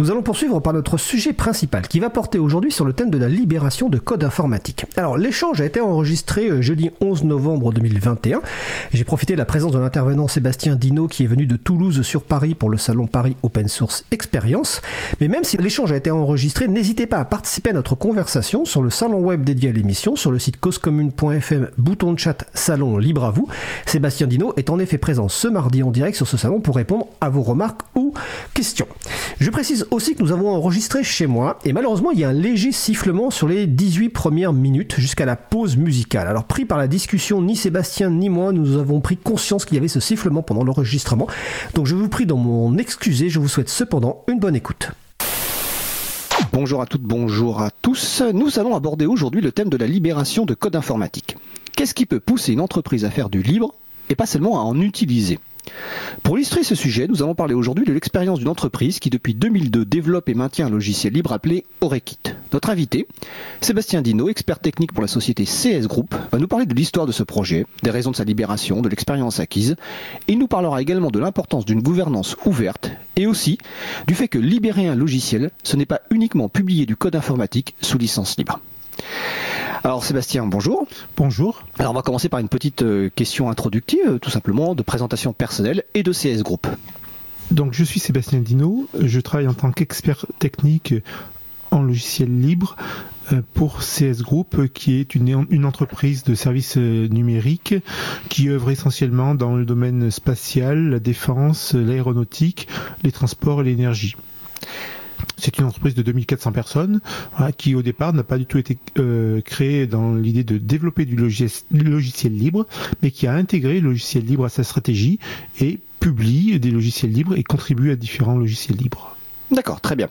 Nous allons poursuivre par notre sujet principal qui va porter aujourd'hui sur le thème de la libération de code informatique. Alors l'échange a été enregistré euh, jeudi 11 novembre 2021. J'ai profité de la présence de l'intervenant Sébastien Dino qui est venu de Toulouse sur Paris pour le salon Paris Open Source Experience. Mais même si l'échange a été enregistré, n'hésitez pas à participer à notre conversation sur le salon web dédié à l'émission, sur le site causecommune.fm, bouton de chat salon libre à vous. Sébastien Dino est en effet présent ce mardi en direct sur ce salon pour répondre à vos remarques ou questions. Je précise aussi que nous avons enregistré chez moi et malheureusement il y a un léger sifflement sur les 18 premières minutes jusqu'à la pause musicale. Alors pris par la discussion, ni Sébastien ni moi nous avons pris conscience qu'il y avait ce sifflement pendant l'enregistrement. Donc je vous prie d'en m'en excuser, je vous souhaite cependant une bonne écoute. Bonjour à toutes, bonjour à tous. Nous allons aborder aujourd'hui le thème de la libération de code informatique. Qu'est-ce qui peut pousser une entreprise à faire du libre et pas seulement à en utiliser? Pour illustrer ce sujet, nous allons parler aujourd'hui de l'expérience d'une entreprise qui depuis 2002 développe et maintient un logiciel libre appelé Orekit. Notre invité, Sébastien Dino, expert technique pour la société CS Group, va nous parler de l'histoire de ce projet, des raisons de sa libération, de l'expérience acquise. Il nous parlera également de l'importance d'une gouvernance ouverte et aussi du fait que libérer un logiciel, ce n'est pas uniquement publier du code informatique sous licence libre. Alors Sébastien, bonjour. Bonjour. Alors on va commencer par une petite euh, question introductive, euh, tout simplement, de présentation personnelle et de CS Group. Donc je suis Sébastien Dino, je travaille en tant qu'expert technique en logiciel libre euh, pour CS Group, qui est une, une entreprise de services numériques qui œuvre essentiellement dans le domaine spatial, la défense, l'aéronautique, les transports et l'énergie. C'est une entreprise de 2400 personnes qui au départ n'a pas du tout été euh, créée dans l'idée de développer du logiciel, libre, mais qui a intégré le logiciel libre à sa stratégie et publie des logiciels libres et contribue à différents logiciels libres. D'accord, très bien.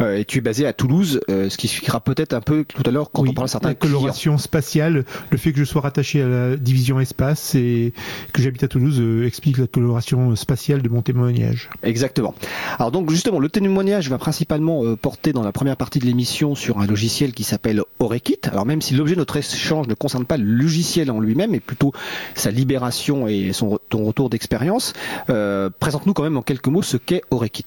Euh, et tu es basé à Toulouse, euh, ce qui expliquera peut-être un peu tout à l'heure quand on parle de certains la coloration spatiale, le fait que je sois rattaché à la division espace et que j'habite à Toulouse euh, explique la coloration spatiale de mon témoignage. Exactement. Alors donc justement, le témoignage va principalement porter dans la première partie de l'émission sur un logiciel qui s'appelle Orekit. Alors même si l'objet de notre échange ne concerne pas le logiciel en lui-même, mais plutôt sa libération et son ton retour d'expérience, présente-nous quand même en quelques mots ce qu'est Orekit.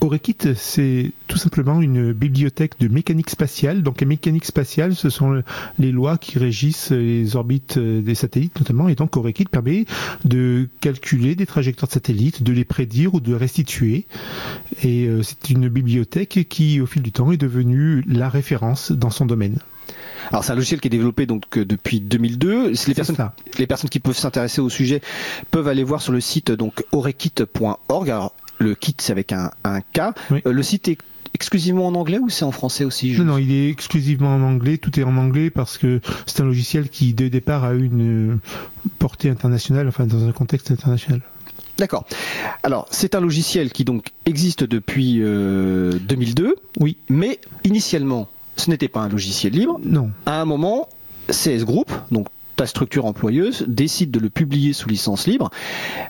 Orekit, c'est tout simplement une bibliothèque de mécanique spatiale. Donc la mécanique spatiale, ce sont les lois qui régissent les orbites des satellites notamment. Et donc Orekit permet de calculer des trajectoires de satellites, de les prédire ou de restituer. Et euh, c'est une bibliothèque qui, au fil du temps, est devenue la référence dans son domaine. Alors c'est un logiciel qui est développé donc depuis 2002. Les personnes, les personnes qui peuvent s'intéresser au sujet peuvent aller voir sur le site donc orekit.org. Alors le kit, c'est avec un, K. Euh, le site est exclusivement en anglais ou c'est en français aussi Non, non, il est exclusivement en anglais. Tout est en anglais parce que c'est un logiciel qui, le départ, a eu une euh, portée internationale, enfin dans un contexte international. D'accord. Alors, c'est un logiciel qui donc existe depuis 2002. Euh, oui. Mais initialement, ce n'était pas un logiciel libre. Non. À un moment, CS Group, donc ta structure employeuse, décide de le publier sous licence libre.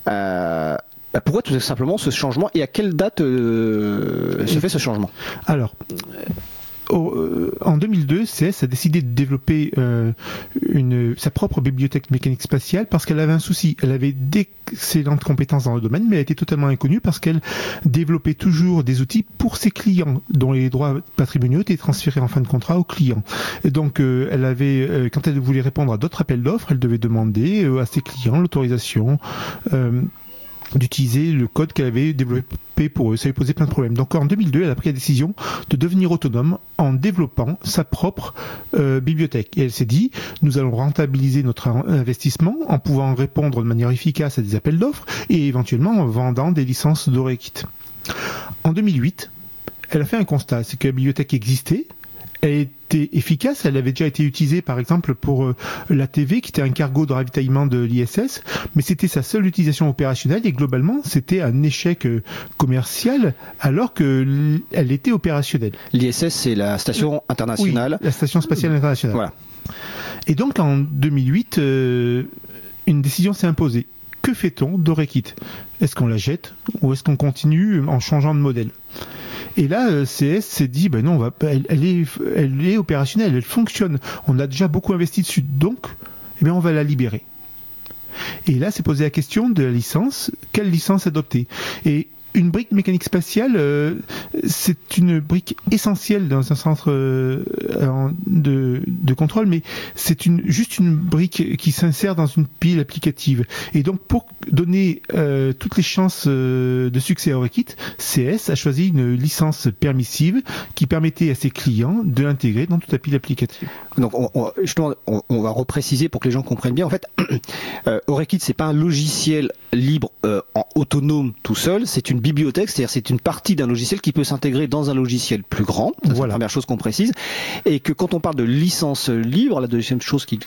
Euh, bah, pourquoi tout simplement ce changement et à quelle date euh, se fait ce changement? Alors, euh, en 2002, CS a décidé de développer euh, sa propre bibliothèque mécanique spatiale parce qu'elle avait un souci. Elle avait d'excellentes compétences dans le domaine, mais elle était totalement inconnue parce qu'elle développait toujours des outils pour ses clients, dont les droits patrimoniaux étaient transférés en fin de contrat aux clients. Et donc, elle avait, quand elle voulait répondre à d'autres appels d'offres, elle devait demander à ses clients l'autorisation d'utiliser le code qu'elle avait développé pour eux. Ça lui posait plein de problèmes. Donc en 2002, elle a pris la décision de devenir autonome en développant sa propre euh, bibliothèque. Et elle s'est dit, nous allons rentabiliser notre investissement en pouvant répondre de manière efficace à des appels d'offres et éventuellement en vendant des licences d'Orekit. En 2008, elle a fait un constat, c'est que la bibliothèque existait, elle était efficace. Elle avait déjà été utilisée, par exemple, pour euh, la TV, qui était un cargo de ravitaillement de l'ISS, mais c'était sa seule utilisation opérationnelle et globalement, c'était un échec euh, commercial alors que elle était opérationnelle. L'ISS, c'est la station internationale. la station spatiale internationale. Voilà. Et donc, en 2008, euh, une décision s'est imposée. Que fait-on d'Orekit? Est-ce qu'on la jette ou est-ce qu'on continue en changeant de modèle? Et là, euh, CS s'est dit, ben non, on va, elle, est, elle est opérationnelle, elle fonctionne. On a déjà beaucoup investi dessus, donc, eh on va la libérer. Et là, c'est posé la question de la licence. Quelle licence adopter? Une brique mécanique spatiale, euh, c'est une brique essentielle dans un centre euh, de, de, contrôle, mais c'est une, juste une brique qui s'insère dans une pile applicative. Et donc, pour donner euh, toutes les chances de succès à Orekit, CS a choisi une licence permissive qui permettait à ses clients de l'intégrer dans toute la pile applicative. Donc, on, on, on, on va repréciser pour que les gens comprennent bien. En fait, euh, Orekit, c'est pas un logiciel libre euh, en autonome tout seul, c'est une bibliothèque, c'est-à-dire c'est une partie d'un logiciel qui peut s'intégrer dans un logiciel plus grand. C'est la première chose qu'on précise. Et que quand on parle de licence libre, la deuxième chose qu'il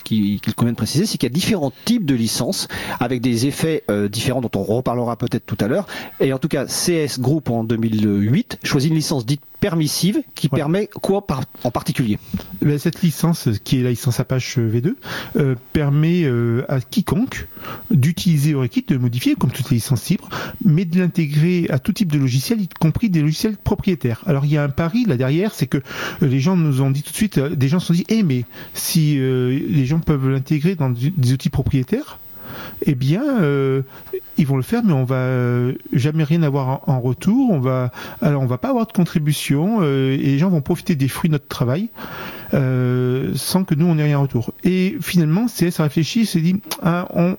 convient de préciser, c'est qu'il y a différents types de licences avec des effets euh, différents dont on reparlera peut-être tout à l'heure. Et en tout cas, CS Group en 2008 choisit une licence dite permissive qui permet quoi par, en particulier? Eh Cette licence, qui est la licence Apache V2, euh, permet euh, à quiconque d'utiliser Orekit, de modifier comme toutes les licences libres, mais de l'intégrer à tout type de logiciel, y compris des logiciels propriétaires. Alors il y a un pari là derrière, c'est que euh, les gens nous ont dit tout de suite, des gens se sont dit, eh mais si les gens peuvent l'intégrer dans des outils propriétaires, eh bien, euh, ils vont le faire, mais on va euh, jamais rien avoir en, retour. On va, alors on va pas avoir de contribution euh, et les gens vont profiter des fruits de notre travail sans que nous on ait rien en retour. Et finalement, CS a réfléchi, s'est dit, ah, on,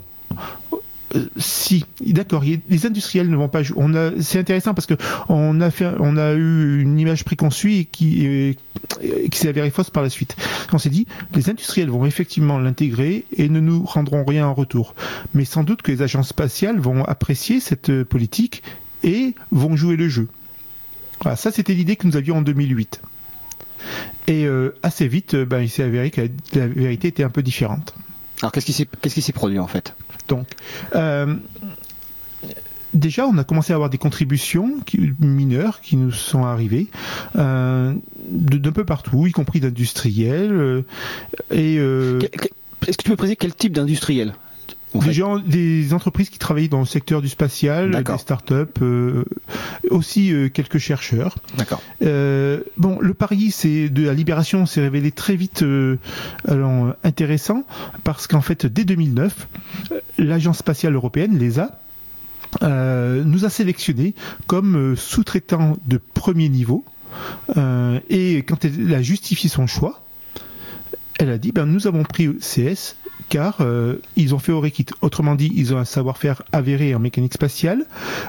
euh, si, d'accord, les industriels ne vont pas jouer. C'est intéressant parce que on a fait, on a eu une image préconçue et qui, s'est avérée fausse par la suite. On s'est dit, les industriels vont effectivement l'intégrer et ne nous rendront rien en retour. Mais sans doute que les agences spatiales vont apprécier cette politique et vont jouer le jeu. Voilà, ça c'était l'idée que nous avions en 2008. Et euh, assez vite, euh, ben, il s'est avéré que la, vérité était un peu différente. Alors qu'est-ce qui s'est, qu'est-ce qui s'est produit en fait? Donc, euh, déjà, on a commencé à avoir des contributions mineures qui nous sont arrivées euh, d'un peu partout, y compris d'industriels. Euh, et est-ce que tu peux préciser quel type d'industriel? Des gens, des entreprises qui travaillent dans le secteur du spatial, des startups, euh, aussi euh, quelques chercheurs. D'accord. Euh, bon, le pari, c'est de la libération, s'est révélé très vite alors, intéressant parce qu'en fait, dès 2009, l'agence spatiale européenne, l'ESA, nous a sélectionnés comme sous-traitants de premier niveau. et quand elle a justifié son choix, elle a dit ben nous avons pris CS car euh, ils ont fait Orekit. Autrement dit, ils ont un savoir-faire avéré en mécanique spatiale.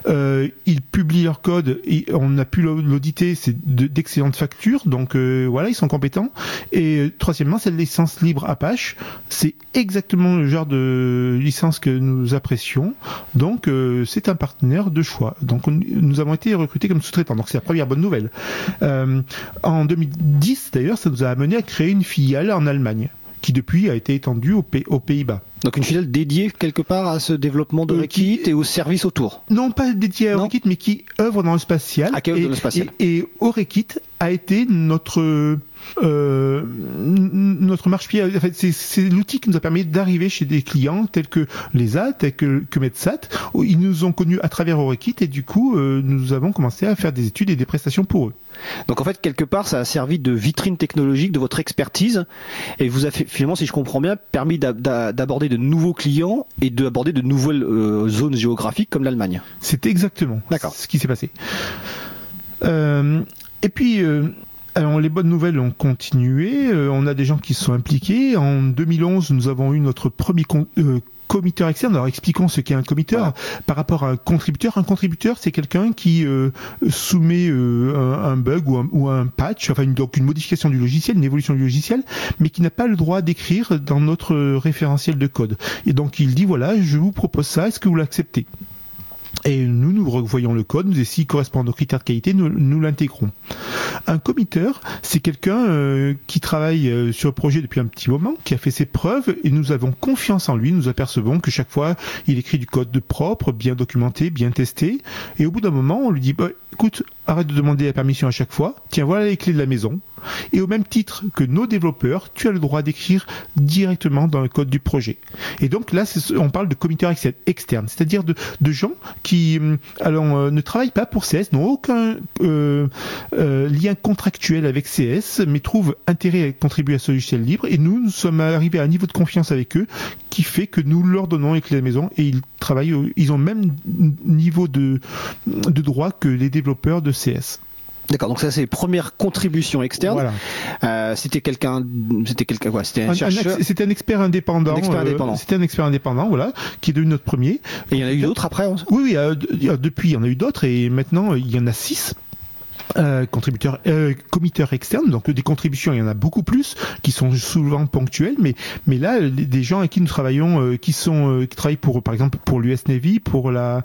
Euh, ils publient leur code, et on a pu l'auditer, c'est d'excellentes factures, donc euh, voilà, ils sont compétents. Et troisièmement, cette licence libre Apache, c'est exactement le genre de licence que nous apprécions, donc c'est un partenaire de choix. Donc nous avons été recrutés comme sous-traitants, donc c'est la première bonne nouvelle. en 2010 d'ailleurs, ça nous a amené à créer une filiale en Allemagne qui depuis a été étendue aux, Pays-Bas. Donc une filiale dédiée quelque part à ce développement de euh, et aux services autour Non, pas dédiée à Rekit, mais qui œuvre dans le spatial. Ah, et, le spatial. Et, et a été notre euh, notre marche-pied, en fait, c'est l'outil qui nous a permis d'arriver chez des clients tels que l'ESA, tels que, que Medsat. Ils nous ont connus à travers Orekit et du coup, euh, nous avons commencé à faire des études et des prestations pour eux. Donc en fait, quelque part, ça a servi de vitrine technologique de votre expertise et vous a finalement, si je comprends bien, permis d'aborder de nouveaux clients et d'aborder de nouvelles euh, zones géographiques comme l'Allemagne. C'est exactement ce qui s'est passé. Euh, et puis, euh, alors les bonnes nouvelles ont continué. Euh, on a des gens qui se sont impliqués. En 2011, nous avons eu notre premier euh, committeur externe. Alors expliquons ce qu'est un committeur par rapport à un contributeur. Un contributeur, c'est quelqu'un qui soumet un, bug ou un, patch, enfin une, donc une modification du logiciel, une évolution du logiciel, mais qui n'a pas le droit d'écrire dans notre référentiel de code. Et donc il dit voilà, je vous propose ça, est-ce que vous l'acceptez? Et nous, nous revoyons le code, et s'il correspond aux critères de qualité, nous, l'intégrons. Un committeur, c'est quelqu'un euh, qui travaille euh, sur le projet depuis un petit moment, qui a fait ses preuves, et nous avons confiance en lui. Nous apercevons que chaque fois, il écrit du code de propre, bien documenté, bien testé. Et au bout d'un moment, on lui dit, bah, écoute, arrête de demander la permission à chaque fois. Tiens, voilà les clés de la maison. Et au même titre que nos développeurs, tu as le droit d'écrire directement dans le code du projet. Et donc là, on parle de committeurs externes, c'est-à-dire de, gens qui hum, alors, euh, ne travaillent pas pour CS, n'ont aucun euh, euh, lien contractuel avec CS, mais trouvent intérêt à contribuer à ce logiciel libre. Et nous, nous sommes arrivés à un niveau de confiance avec eux qui fait que nous leur donnons les clés de la maison et ils travaillent, ils ont le même niveau de, de droit que les développeurs de CS. D'accord, donc ça c'est première contribution externe. Voilà. Euh, c'était quelqu'un, c'était quelqu'un quoi C'était un, chercheur. C'était un expert indépendant. Un euh, c'était un expert indépendant, voilà, qui est devenu notre premier. Et il y en a eu d'autres après. Oui, oui. Euh, depuis, il y en a eu d'autres et maintenant il y en a six. Euh, contributeurs, euh, externes, donc des contributions, il y en a beaucoup plus, qui sont souvent ponctuelles, mais mais là, des gens avec qui nous travaillons, qui sont, qui travaillent pour, par exemple, pour l'US Navy, pour la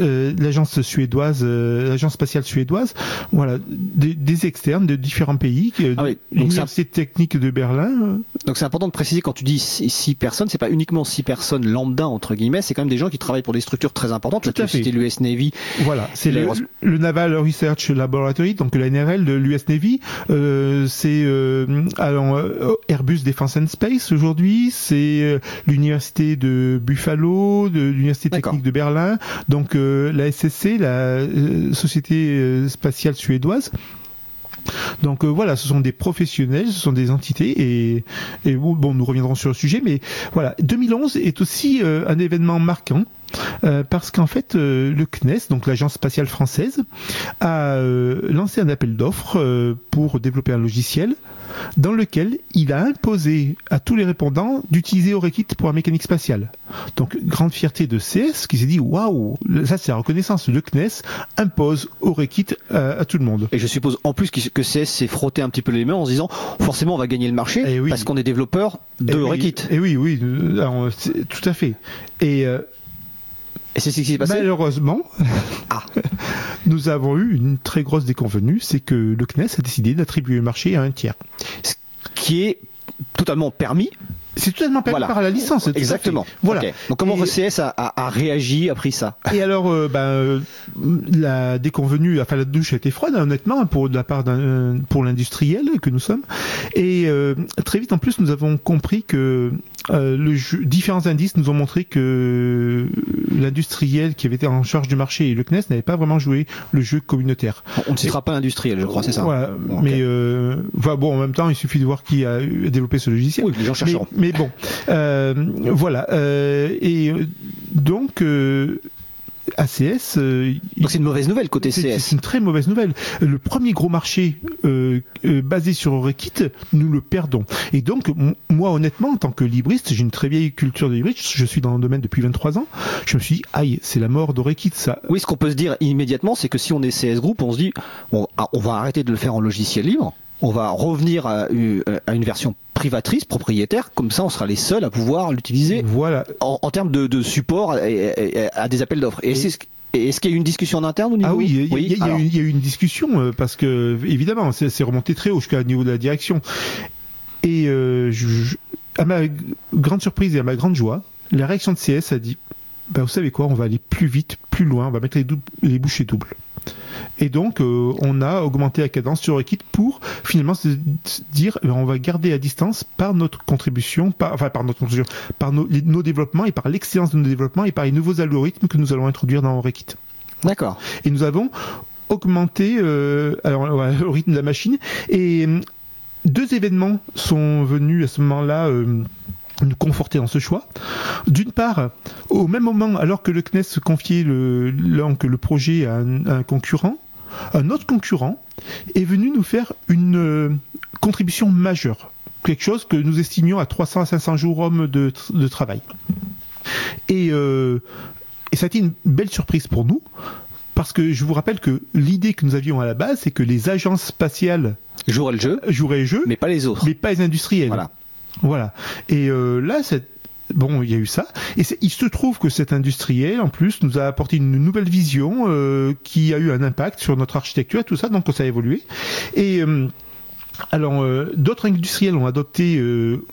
euh, l'agence suédoise, euh, l'agence spatiale suédoise, voilà, des, des, externes de différents pays, euh, ah l'université technique de Berlin. Donc c'est important de préciser quand tu dis six, personnes, c'est pas uniquement six personnes lambda entre guillemets, c'est quand même des gens qui travaillent pour des structures très importantes. Tout à fait. C'était l'US Navy. Voilà, c'est le, le, Naval Research Laboratory, donc la NRL de l'US Navy. Euh, c'est alors Airbus Defence and Space aujourd'hui, c'est l'université de Buffalo, de l'université technique de Berlin, donc la SSC, la euh, Société euh, spatiale suédoise. Donc euh, voilà, ce sont des professionnels, ce sont des entités et, nous reviendrons sur le sujet, mais voilà, 2011 est aussi un événement marquant. Parce qu'en fait, le CNES, donc l'agence spatiale française, a lancé un appel d'offres pour développer un logiciel dans lequel il a imposé à tous les répondants d'utiliser Orekit pour la mécanique spatiale. Donc, grande fierté de CS qui s'est dit waouh, ça c'est la reconnaissance. Le CNES impose Orekit à, tout le monde. Et je suppose en plus que CS s'est frotté un petit peu les mains en se disant forcément on va gagner le marché eh parce qu'on est développeur de et Orekit. Et oui, oui, tout à fait. Et euh, et c'est ce qui s'est passé Malheureusement, ah. nous avons eu une très grosse déconvenue, c'est que le CNES a décidé d'attribuer le marché à un tiers. Ce qui est totalement permis c'est totalement permis par la licence. Exactement. Voilà. Donc comment CS a, a, réagi, a pris ça Et alors, euh, ben, euh, la déconvenue, enfin la douche a été froide, honnêtement, pour de la part d'un, pour l'industriel que nous sommes. Et euh, très vite, en plus, nous avons compris que le jeu, différents indices nous ont montré que l'industriel qui avait été en charge du marché et le CNES n'avait pas vraiment joué le jeu communautaire. On ne citera pas l'industriel, je crois, c'est ça. Voilà. Mais enfin, bon, en même temps, il suffit de voir qui a développé ce logiciel. Oui, les gens chercheront mais bon, euh, voilà. Euh, et donc. ACS. Euh, Donc c'est une mauvaise nouvelle côté CS. C'est une très mauvaise nouvelle. Le premier gros marché basé sur Orekit, nous le perdons. Et donc moi honnêtement, en tant que libriste, j'ai une très vieille culture de libriste. Je suis dans le domaine depuis 23 ans. Je me suis dit, aïe, c'est la mort d'Orekit ça. Oui, ce qu'on peut se dire immédiatement, c'est que si on est CS Group, on se dit, bon, ah, on va arrêter de le faire en logiciel libre on va revenir à, une version privatrice, propriétaire, comme ça on sera les seuls à pouvoir l'utiliser voilà. en, termes de, support à, des appels d'offres. Et, c'est est-ce qu'il y a eu une discussion en interne au niveau Ah oui, il y, a eu une discussion euh, parce que évidemment c'est remonté très haut jusqu'à niveau de la direction. Et euh, à ma grande surprise et à ma grande joie, la réaction de CS a dit bah, vous savez quoi, on va aller plus vite, plus loin, on va mettre les, les bouchées doubles. Et donc, euh, on a augmenté la cadence sur Equit pour finalement se dire, eh ben, on va garder à distance par notre contribution, par, enfin par notre contribution, par nos, développements et par l'excellence de nos développements et par les nouveaux algorithmes que nous allons introduire dans Equit. D'accord. Et nous avons augmenté euh, alors, le rythme de la machine et euh, deux événements sont venus à ce moment-là. Euh, nous conforter dans ce choix. D'une part, au même moment, alors que le CNES confiait le, le projet à un, concurrent, un autre concurrent est venu nous faire une euh, contribution majeure. Quelque chose que nous estimions à 300 à 500 jours hommes de, travail. Et, euh, et ça a été une belle surprise pour nous, parce que je vous rappelle que l'idée que nous avions à la base, c'est que les agences spatiales joueraient le jeu, joueraient le jeu, mais pas les autres, mais pas les industriels. Voilà. Voilà. Et euh, là, Bon, il y a eu ça. Et il se trouve que cet industriel, en plus, nous a apporté une nouvelle vision euh, qui a eu un impact sur notre architecture et tout ça, donc ça a évolué. Et euh, alors, d'autres industriels ont adopté euh,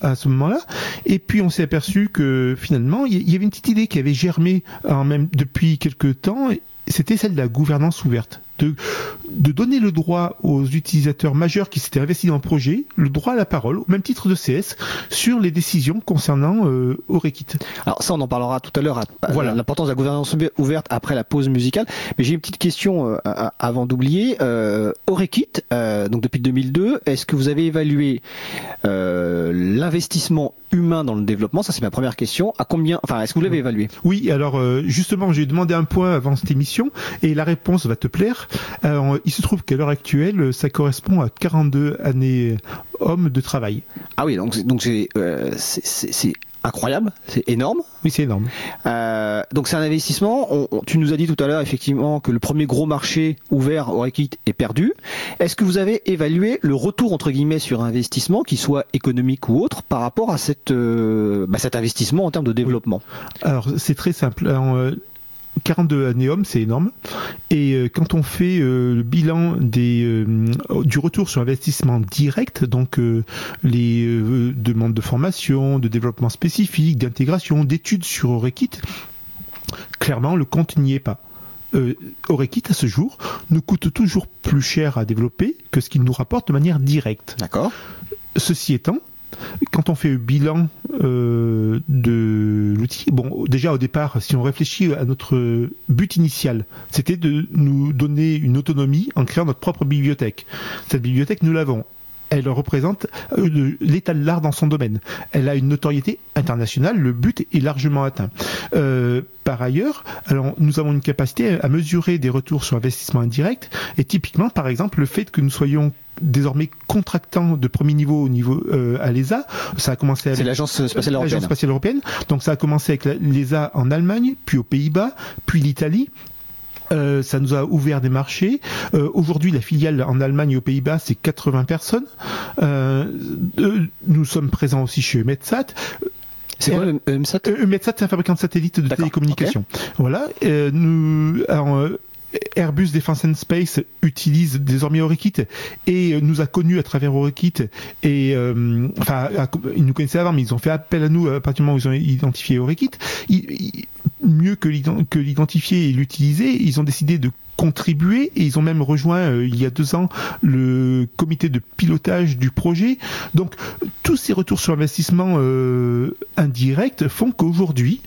à ce, moment-là, et puis on s'est aperçu que finalement, il y avait une petite idée qui avait germé depuis quelques temps, c'était celle de la gouvernance ouverte. De, de donner le droit aux utilisateurs majeurs qui s'étaient investis dans le projet, le droit à la parole, au même titre de CS, sur les décisions concernant euh, Orekit. Alors ça, on en parlera tout à l'heure, voilà. l'importance de la gouvernance ouverte après la pause musicale. Mais j'ai une petite question euh, avant d'oublier. Euh, Orekit, euh, donc depuis 2002, est-ce que vous avez évalué euh, l'investissement humain dans le développement? Ça, c'est ma première question. À combien Enfin, est-ce que vous l'avez évalué? Oui. Alors justement, j'ai demandé un point avant cette émission et la réponse va te plaire. Il se trouve qu'à l'heure actuelle, ça correspond à 42 années hommes de travail. Ah oui, donc donc c'est incroyable, c'est énorme. Oui, c'est énorme. Euh, donc c'est un investissement. tu nous as dit tout à l'heure effectivement que le premier gros marché ouvert au Rekit est perdu. Est-ce que vous avez évalué le retour entre guillemets sur investissement, qu'il soit économique ou autre, par rapport à cette, euh, bah, cet investissement en termes de développement? Alors c'est très simple. Euh, 42 annéums, c'est énorme. Et euh, quand on fait euh, le bilan des, euh, du retour sur investissement direct, donc les demandes de formation, de développement spécifique, d'intégration, d'études sur Orekit, clairement le compte n'y est pas. Euh, Orekit à ce jour nous coûte toujours plus cher à développer que ce qu'il nous rapporte de manière directe. D'accord. Ceci étant, quand on fait le bilan euh, de l'outil, bon, déjà au départ, si on réfléchit à notre but initial, c'était de nous donner une autonomie en créant notre propre bibliothèque. Cette bibliothèque, nous l'avons elle représente euh, l'état de l'art dans son domaine. Elle a une notoriété internationale, le but est largement atteint. Euh, par ailleurs, alors, nous avons une capacité à mesurer des retours sur investissement indirect, et typiquement, par exemple, le fait que nous soyons désormais contractant de premier niveau au niveau euh, à l'ESA. Ça a commencé avec l'agence spatiale européenne. spatiale européenne. Donc ça a commencé avec l'ESA en Allemagne, puis aux Pays-Bas, puis l'Italie. Euh, ça nous a ouvert des marchés. Euh, Aujourd'hui, la filiale en Allemagne et aux Pays-Bas, c'est 80 personnes. Euh, euh, nous sommes présents aussi chez Metsat. C'est quoi EMSAT EMSAT, c'est un fabricant de satellites de télécommunications. Voilà. nous, alors, Airbus Defence and Space utilise désormais Orekit et nous a connus à travers Orekit et euh, enfin ils nous connaissaient avant mais ils ont fait appel à nous à partir du moment où ils ont identifié Orekit. Mieux que l'identifier et l'utiliser, ils ont décidé de contribuer et ils ont même rejoint euh, il y a deux ans le comité de pilotage du projet. Donc tous ces retours sur investissement euh, indirect font qu'aujourd'hui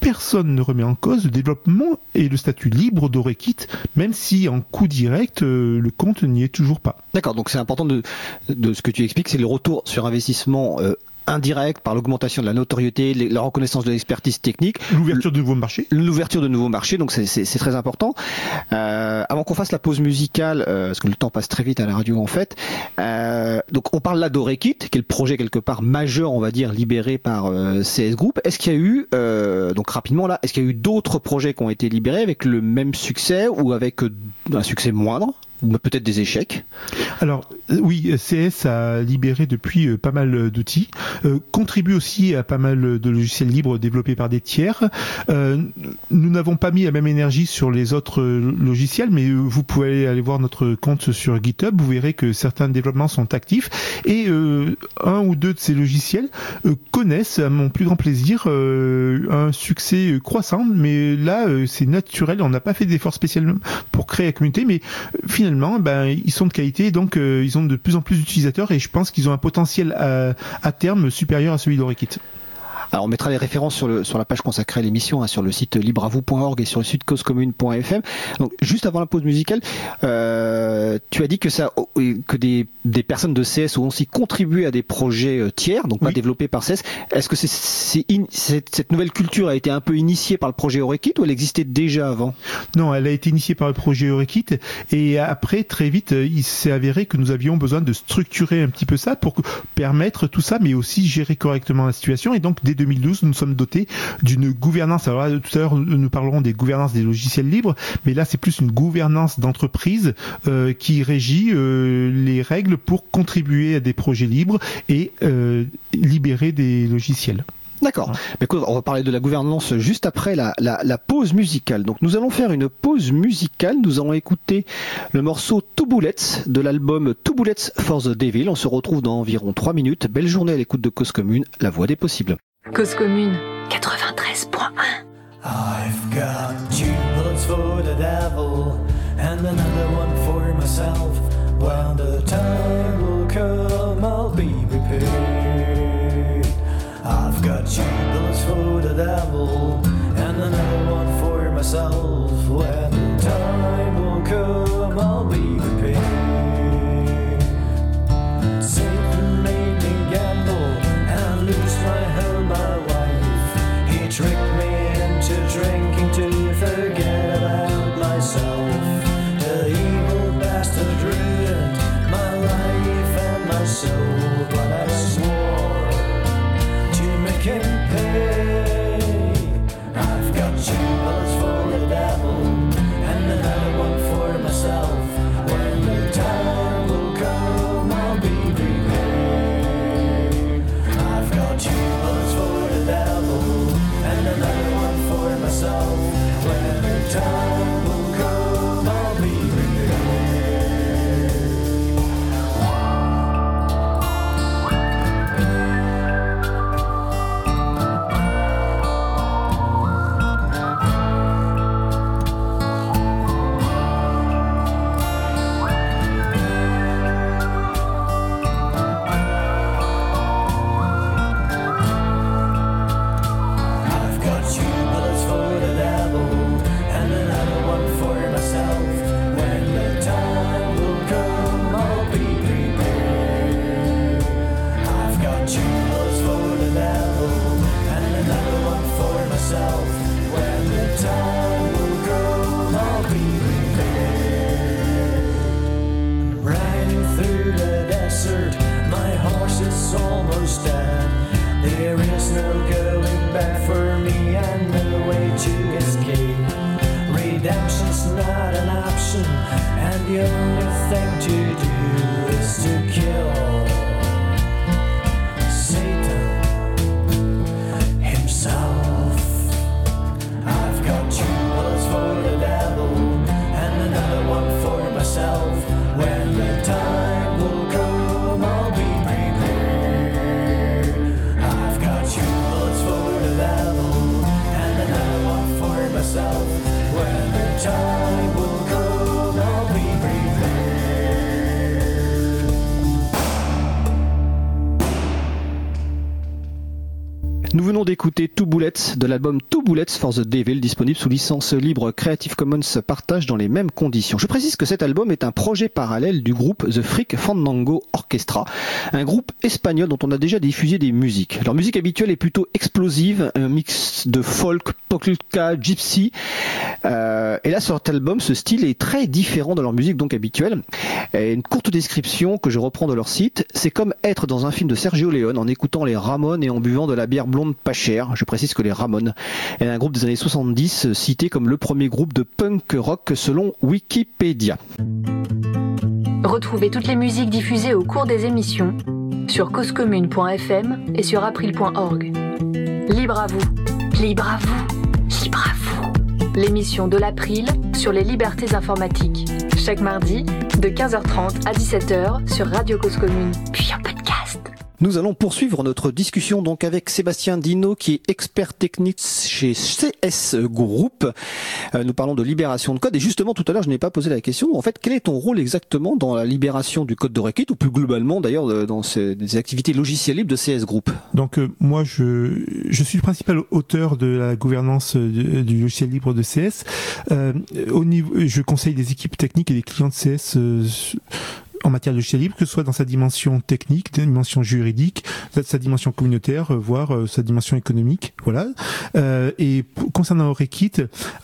personne ne remet en cause le développement et le statut libre d'Orekit, même si en coût direct, euh, le compte n'y est toujours pas. D'accord, donc c'est important de, de ce que tu expliques, c'est le retour sur investissement euh, indirect par l'augmentation de la notoriété, la reconnaissance de l'expertise technique. L'ouverture de nouveaux marchés. L'ouverture de nouveaux marchés, donc c'est très important. Euh, avant qu'on fasse la pause musicale, euh, parce que le temps passe très vite à la radio en fait, euh, donc on parle là d'Orekit, qui est le projet quelque part majeur, on va dire, libéré par euh, CS Group. Est-ce qu'il y a eu, euh, donc rapidement là, est-ce qu'il y a eu d'autres projets qui ont été libérés avec le même succès ou avec un succès moindre peut-être des échecs? Alors oui, CS a libéré depuis euh, pas mal d'outils, euh, contribue aussi à pas mal de logiciels libres développés par des tiers. Euh, nous n'avons pas mis la même énergie sur les autres logiciels, mais vous pouvez aller voir notre compte sur GitHub, vous verrez que certains développements sont actifs. Et un ou deux de ces logiciels connaissent, à mon plus grand plaisir, un succès croissant. Mais là, c'est naturel, on n'a pas fait d'efforts spécialement pour créer la communauté, mais finalement ben, ils sont de qualité, euh, ils ont de plus en plus d'utilisateurs et je pense qu'ils ont un potentiel à, terme supérieur à celui d'Orekit. Alors on mettra les références sur, le, sur la page consacrée à l'émission, hein, sur le site libravou.org et sur le site causecommune.fm. Donc juste avant la pause musicale, euh, tu as dit que ça, que des, des personnes de CS ont aussi contribué à des projets euh, tiers, donc pas développés par CS. Est-ce que c'est, cette, cette, nouvelle culture a été un peu initiée par le projet Orekit ou elle existait déjà avant? Non, elle a été initiée par le projet Orekit et après très vite il s'est avéré que nous avions besoin de structurer un petit peu ça pour permettre tout ça, mais aussi gérer correctement la situation et donc dès 2012, nous sommes dotés d'une gouvernance. Alors là, tout à l'heure, nous parlerons des gouvernances des logiciels libres, mais là, c'est plus une gouvernance d'entreprise euh, qui régit euh, les règles pour contribuer à des projets libres et euh, libérer des logiciels. D'accord. Mais écoute, on va parler de la gouvernance juste après la, la, la, pause musicale. Donc nous allons faire une pause musicale. Nous allons écouter le morceau Two Bullets de l'album Two Bullets for the Devil. On se retrouve dans environ 3 minutes. Belle journée à l'écoute de Cause Commune, la voix des possibles. Cause commune 93.1 I've got two bullets for the devil and another one for myself. When the time will come, I'll be prepared. I've got two bullets for the devil and another one for myself. D'écouter Two Bullets de l'album Two Bullets for the Devil disponible sous licence libre Creative Commons partage dans les mêmes conditions. Je précise que cet album est un projet parallèle du groupe The Freak Fandango Orchestra, un groupe espagnol dont on a déjà diffusé des musiques. Leur musique habituelle est plutôt explosive, un mix de folk, polka, gypsy. Euh, et là sur cet album, ce style est très différent de leur musique donc habituelle. Une courte description que je reprends de leur site, c'est comme être dans un film de Sergio Leone en écoutant les Ramones et en buvant de la bière blonde pas chère. Je précise que les Ramones est un groupe des années 70 cité comme le premier groupe de punk rock selon Wikipédia. Retrouvez toutes les musiques diffusées au cours des émissions sur causecommune.fm et sur april.org. Libre à vous, libre à vous, libre à vous. L'émission de l'April sur les libertés informatiques. Chaque mardi de 15h30 à 17h sur Radio Cause Commune, puis. Nous allons poursuivre notre discussion donc avec Sébastien Dino qui est expert technique chez CS Group. Euh, nous parlons de libération de code et justement tout à l'heure je n'ai pas posé la question. En fait, quel est ton rôle exactement dans la libération du code de Rekit ou plus globalement d'ailleurs euh, dans ces, activités logicielles libres de CS Group? Donc euh, moi je suis le principal auteur de la gouvernance du, logiciel libre de CS. je conseille des équipes techniques et des clients de CS en matière de logiciel libre, que ce soit dans sa dimension technique, dimension juridique, sa dimension communautaire, euh, voire euh, sa dimension économique. Voilà. Euh, et concernant Orekit,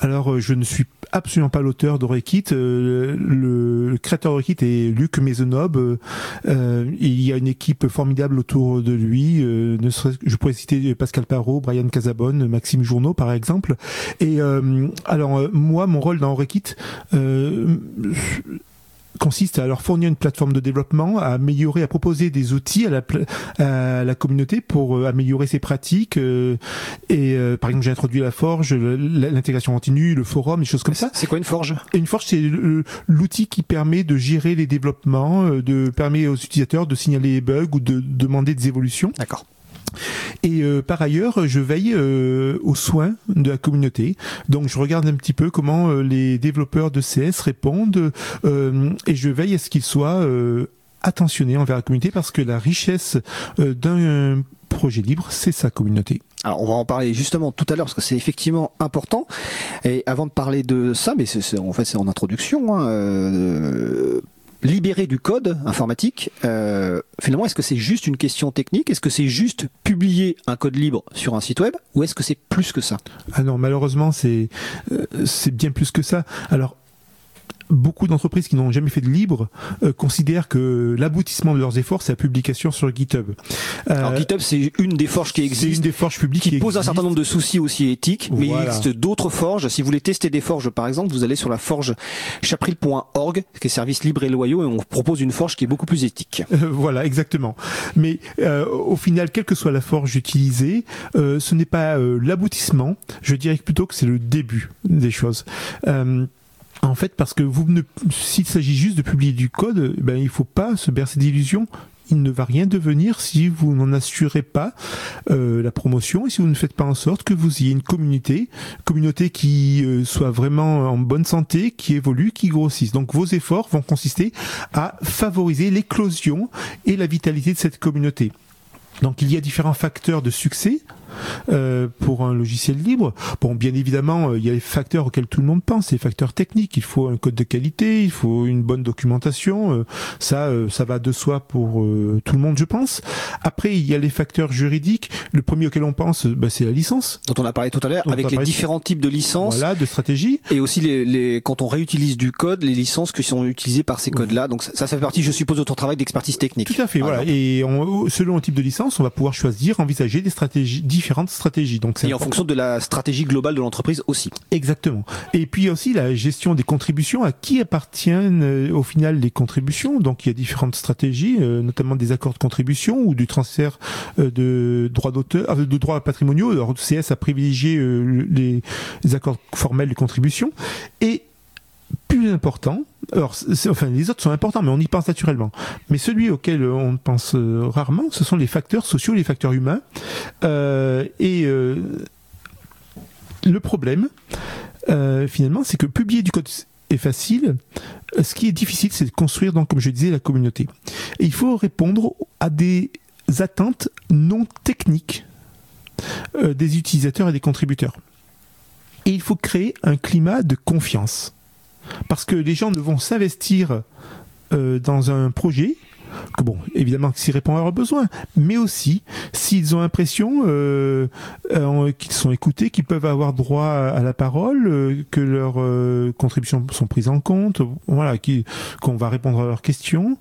alors je ne suis absolument pas l'auteur d'Orekit. le, le, créateur d'Orekit est Luc Maisonneuve. il y a une équipe formidable autour de lui. ne je pourrais citer Pascal Parot, Brian Casabonne, Maxime Journeau, par exemple. Et alors moi, mon rôle dans Orekit consiste à leur fournir une plateforme de développement, à améliorer, à proposer des outils à la, à la communauté pour euh, améliorer ses pratiques. Euh, et euh, par exemple, j'ai introduit la forge, l'intégration continue, le forum, des choses comme ça. C'est quoi une forge? Une forge, c'est l'outil qui permet de gérer les développements, de permet aux utilisateurs de signaler les bugs ou de demander des évolutions. D'accord. Et euh, par ailleurs, je veille euh, aux soins de la communauté. Donc je regarde un petit peu comment euh, les développeurs de CS répondent et je veille à ce qu'ils soient attentionnés envers la communauté parce que la richesse d'un projet libre, c'est sa communauté. Alors on va en parler justement tout à l'heure parce que c'est effectivement important. Et avant de parler de ça, mais en fait c'est en introduction, hein, libérer du code informatique, euh, finalement est-ce que c'est juste une question technique? Est-ce que c'est juste publier un code libre sur un site web? Ou est-ce que c'est plus que ça? Ah non, malheureusement c'est euh, c'est bien plus que ça. Alors beaucoup d'entreprises qui n'ont jamais fait de libre euh, considèrent que l'aboutissement de leurs efforts, c'est la publication sur GitHub. Euh, Alors GitHub, c'est une des forges qui existe. C'est une des forges publiques qui, pose un certain nombre de soucis aussi éthiques, mais il existe d'autres forges. Si vous voulez tester des forges, par exemple, vous allez sur la forge chapril.org, qui est service libre et loyaux, et on propose une forge qui est beaucoup plus éthique. voilà, exactement. Mais euh, au final, quelle que soit la forge utilisée, ce n'est pas l'aboutissement. Je dirais plutôt que c'est le début des choses. En fait, parce que vous ne, s'il s'agit juste de publier du code, ben, il faut pas se bercer d'illusions. Il ne va rien devenir si vous n'en assurez pas euh, la promotion et si vous ne faites pas en sorte que vous ayez une communauté, communauté qui euh, soit vraiment en bonne santé, qui évolue, qui grossisse. Donc vos efforts vont consister à favoriser l'éclosion et la vitalité de cette communauté. Donc il y a différents facteurs de succès euh, pour un logiciel libre. Bon, bien évidemment, euh, il y a les facteurs auxquels tout le monde pense, les facteurs techniques. Il faut un code de qualité, il faut une bonne documentation. Euh, ça, ça va de soi pour tout le monde, je pense. Après, il y a les facteurs juridiques. Le premier auquel on pense, bah, c'est la licence. Dont on a parlé tout à l'heure, avec les différents types de licences. Voilà, de stratégie. Et aussi les, les, quand on réutilise du code, les licences qui sont utilisées par ces codes-là. Donc ça, ça fait partie, je suppose, de ton travail d'expertise technique. Tout à fait, voilà. Et selon le type de licence, on va pouvoir choisir, envisager des stratégies différentes stratégies. Donc et en fonction de la stratégie globale de l'entreprise aussi. Exactement. Et puis aussi la gestion des contributions. À qui appartiennent euh, au final les contributions? Donc il y a différentes stratégies, euh, notamment des accords de contribution ou du transfert euh, de droits d'auteur, de droits patrimoniaux. Alors CS a privilégié les, les accords formels de contribution et plus important, alors, enfin, les autres sont importants, mais on y pense naturellement. Mais celui auquel on pense euh, rarement, ce sont les facteurs sociaux, les facteurs humains. Euh, et euh, le problème, finalement, c'est que publier du code est facile. Ce qui est difficile, c'est de construire, donc, comme je disais, la communauté. Et il faut répondre à des attentes non techniques des utilisateurs et des contributeurs. Et il faut créer un climat de confiance. Parce que les gens ne vont s'investir euh, dans un projet que bon, évidemment s'ils répondent à leurs besoins, mais aussi s'ils ont l'impression euh, euh, qu'ils sont écoutés, qu'ils peuvent avoir droit à la parole, que leurs contributions sont prises en compte, voilà, qu'on va répondre à leurs questions.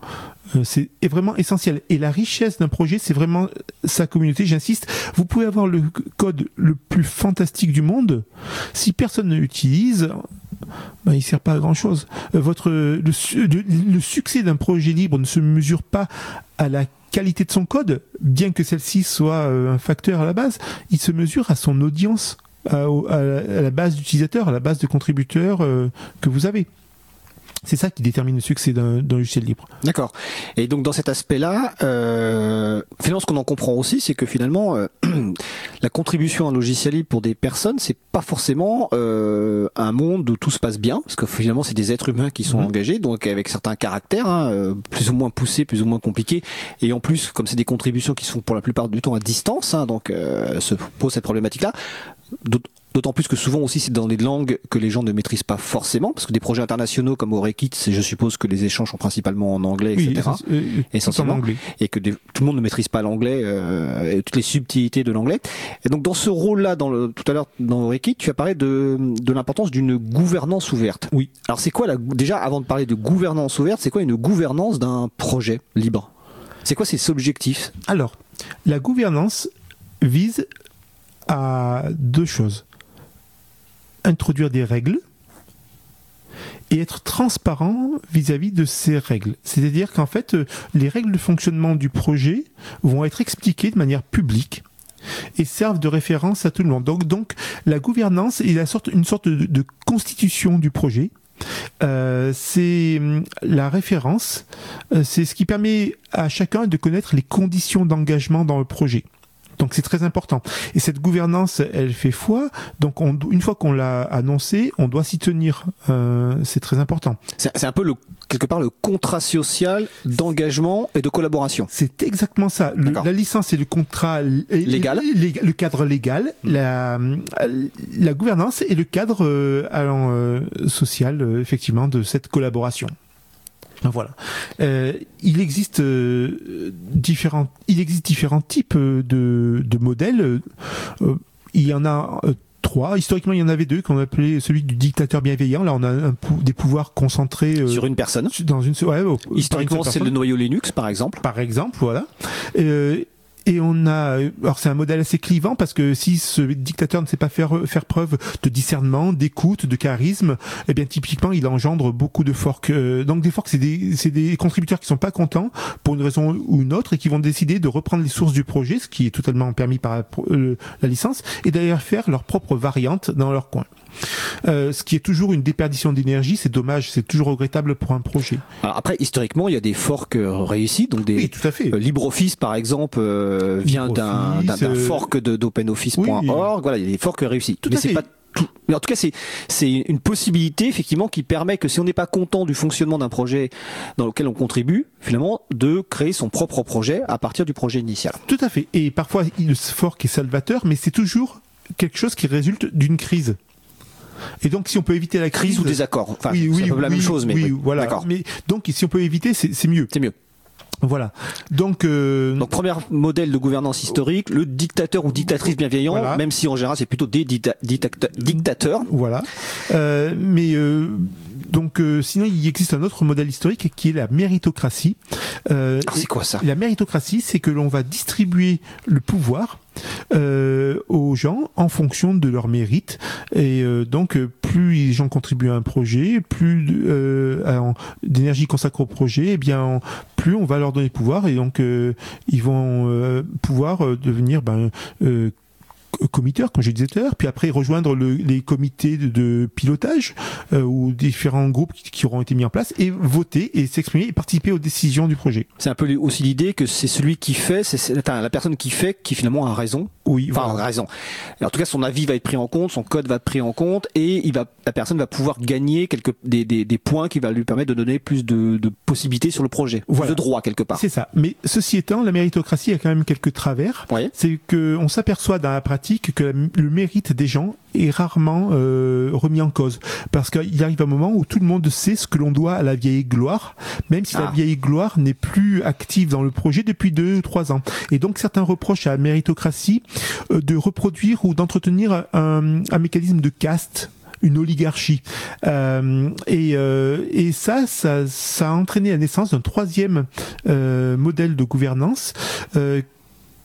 c'est vraiment essentiel. Et la richesse d'un projet, c'est vraiment sa communauté. J'insiste, vous pouvez avoir le code le plus fantastique du monde, si personne ne l'utilise, ben, il sert pas à grand chose. Euh, le succès d'un projet libre ne se mesure pas à la qualité de son code, bien que celle-ci soit euh, un facteur à la base, il se mesure à son audience, à, la base d'utilisateurs, à la base de contributeurs euh, que vous avez. C'est ça qui détermine le succès d'un logiciel libre. D'accord. Et donc dans cet aspect-là, euh, finalement ce qu'on en comprend aussi, c'est que finalement euh, la contribution à un logiciel libre pour des personnes, c'est pas forcément euh, un monde où tout se passe bien, parce que finalement c'est des êtres humains qui sont mhm. engagés, donc avec certains caractères, hein, plus ou moins poussés, plus ou moins compliqués, et en plus comme c'est des contributions qui sont pour la plupart du temps à distance, hein, donc se pose cette problématique-là. D'autant plus que souvent aussi c'est dans des langues que les gens ne maîtrisent pas forcément, parce que des projets internationaux comme Orekit, je suppose que les échanges sont principalement en anglais, etc. Oui, euh, essentiellement, anglais. et que tout le monde ne maîtrise pas l'anglais euh, et toutes les subtilités de l'anglais. Et donc dans ce rôle-là, dans le, tout à l'heure dans Orekit, tu as parlé de, de l'importance d'une gouvernance ouverte. Oui. Alors c'est quoi la, déjà avant de parler de gouvernance ouverte, c'est quoi une gouvernance d'un projet libre? C'est quoi ses objectifs? Alors la gouvernance vise à deux choses introduire des règles et être transparent vis-à-vis de ces règles. C'est-à-dire qu'en fait, euh, les règles de fonctionnement du projet vont être expliquées de manière publique et servent de référence à tout le monde. Donc, donc la gouvernance est la sorte, une sorte de, constitution du projet. Euh, c'est hum, la référence, euh, c'est ce qui permet à chacun de connaître les conditions d'engagement dans le projet. Donc c'est très important. Et cette gouvernance, elle fait foi. Donc on, une fois qu'on l'a annoncé, on doit s'y tenir. Euh, c'est très important. C'est un peu le quelque part le contrat social d'engagement et de collaboration. C'est exactement ça. Le- la licence et le contrat Légal. lég- le cadre légal, la, la gouvernance et le cadre euh, euh, social, euh, effectivement, de cette collaboration. Voilà. Euh, il existe euh, différents, il existe différents types euh, de, de modèles. Euh, il y en a trois. Historiquement, il y en avait deux qu'on appelait celui du dictateur bienveillant. Là, on a un des pouvoirs concentrés euh, Sur une personne. dans une ouais, Historiquement, c'est le noyau Linux, par exemple. par exemple, voilà. Euh, et on a, alors c'est un modèle assez clivant parce que si ce dictateur ne sait pas faire faire preuve de discernement, d'écoute, de charisme, eh bien typiquement il engendre beaucoup de forks. Euh, donc des forks, c'est des c'est des contributeurs qui sont pas contents pour une raison ou une autre et qui vont décider de reprendre les sources du projet, ce qui est totalement permis par la, euh, la licence, et d'ailleurs faire leur propre variante dans leur coin. Euh, ce qui est toujours une déperdition d'énergie, c'est dommage, c'est toujours regrettable pour un projet. Alors après, historiquement, il y a des forks euh, réussis, donc des Oui, tout à fait. euh, LibreOffice, par exemple, euh, vient d'un fork d'OpenOffice.org. Voilà, il y a des forks réussis. Tout Mais c'est pas. Mais en tout cas, c'est c'est une possibilité effectivement qui permet que si on n'est pas content du fonctionnement d'un projet dans lequel on contribue, finalement, de créer son propre projet à partir du projet initial. Tout à fait. Et parfois, il- le fork est salvateur, mais c'est toujours quelque chose qui résulte d'une crise. Et donc, si on peut éviter la crise, Crise ou désaccord. Enfin, oui, c'est oui, un peu la même chose, mais oui, oui. voilà. D'accord. Mais donc, si on peut éviter, c'est mieux. C'est mieux. Voilà. Donc, euh, Donc premier modèle de gouvernance historique, le dictateur ou dictatrice bienveillant, Voilà. même si en général c'est plutôt des dicta- dicta- dictateurs. Voilà. Euh, mais euh, donc, euh, sinon, il existe un autre modèle historique qui est la méritocratie. Euh, Ah, c'est quoi ça La méritocratie, c'est que l'on va distribuer le pouvoir euh, aux gens en fonction de leur mérite. Et euh, donc, euh, plus les gens contribuent à un projet, plus euh, d'énergie consacrée au projet, et bien, en- plus on va leur donner pouvoir. Et donc, euh, ils vont euh, pouvoir devenir ben, comiteurs, comme je disais tout à l'heure, puis après rejoindre le- les comités de, de pilotage euh, ou différents groupes qui, qui auront été mis en place et voter et s'exprimer et participer aux décisions du projet. C'est un peu aussi l'idée que c'est celui qui fait, c'est- la personne qui fait qui finalement a raison. Oui, Enfin, voilà. a raison. En tout cas, son avis va être pris en compte, son code va être pris en compte, et il va, la personne va pouvoir gagner quelques des, des, des points qui va lui permettre de donner plus de, de possibilités sur le projet, Voilà. de droits quelque part. C'est ça. Mais ceci étant, la méritocratie a quand même quelques travers. Oui. C'est que on s'aperçoit dans la pratique que le mérite des gens est rarement euh, remis en cause. Parce qu'il arrive un moment où tout le monde sait ce que l'on doit à la vieille gloire, même si la Ah. vieille gloire n'est plus active dans le projet depuis deux ou trois ans. Et donc certains reprochent à la méritocratie euh, de reproduire ou d'entretenir un, un mécanisme de caste une oligarchie. Euh, et, euh, et ça, ça, ça a entraîné la naissance d'un troisième euh, modèle de gouvernance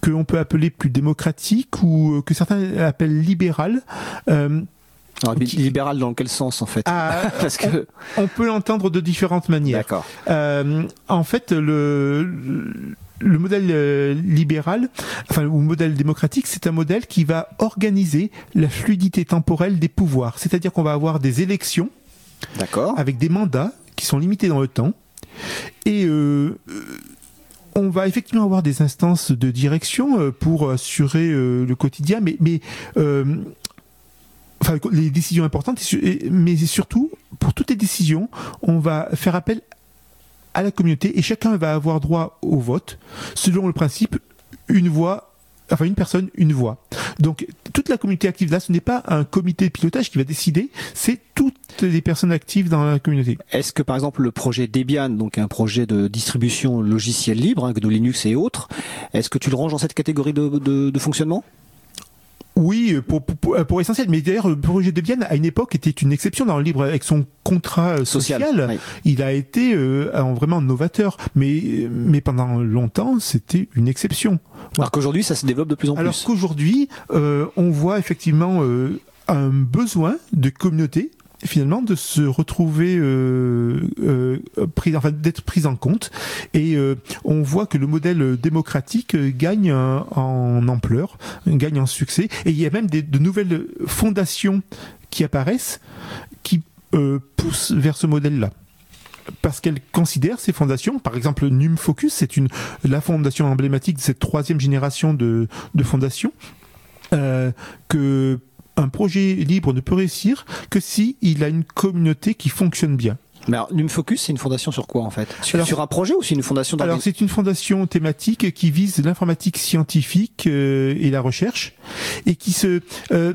que l'on peut appeler plus démocratique ou euh, que certains appellent libéral. Euh, Alors, libéral dans quel sens en fait à- Parce que on peut l'entendre de différentes manières. d'accord. Euh, en fait, le, le modèle euh, libéral, enfin, ou modèle démocratique, c'est un modèle qui va organiser la fluidité temporelle des pouvoirs. C'est-à-dire qu'on va avoir des élections D'accord. avec des mandats qui sont limités dans le temps. Et euh, on va effectivement avoir des instances de direction euh, pour assurer euh, le quotidien, mais, euh, les décisions importantes, mais surtout, pour toutes les décisions, on va faire appel à la communauté et chacun va avoir droit au vote selon le principe une voix enfin une personne, une voix. Donc toute la communauté active là, ce n'est pas un comité de pilotage qui va décider, c'est toutes les personnes actives dans la communauté. Est-ce que par exemple le projet Debian, donc un projet de distribution logicielle libre, hein, GNU Linux et autres, est-ce que tu le ranges dans cette catégorie de, de- de fonctionnement? Oui, pour, pour, essentiel. Mais d'ailleurs, le projet de Vienne, à une époque, était une exception dans le livre avec son contrat euh, social. oui. Il a été euh, vraiment novateur. Mais, mais pendant longtemps, c'était une exception. Alors qu'aujourd'hui ça se développe de plus en Alors plus. qu'aujourd'hui, euh, on voit effectivement euh, un besoin de communauté finalement de se retrouver euh, euh, pris, enfin d'être pris en compte. Et euh, on voit que le modèle démocratique euh, gagne euh, en ampleur gagne en succès. Et il y a même des, de nouvelles fondations qui apparaissent qui euh, poussent vers ce modèle là parce qu'elle considère ces fondations, par exemple Num Focus, c'est une la fondation emblématique de cette troisième génération de, de fondations, euh, que un projet libre ne peut réussir que si il a une communauté qui fonctionne bien. Mais alors, Numfocus, c'est une fondation sur quoi en fait? Sur, sur un projet ou c'est une fondation dans Alors c'est une fondation thématique qui vise l'informatique scientifique euh, et la recherche et qui se euh,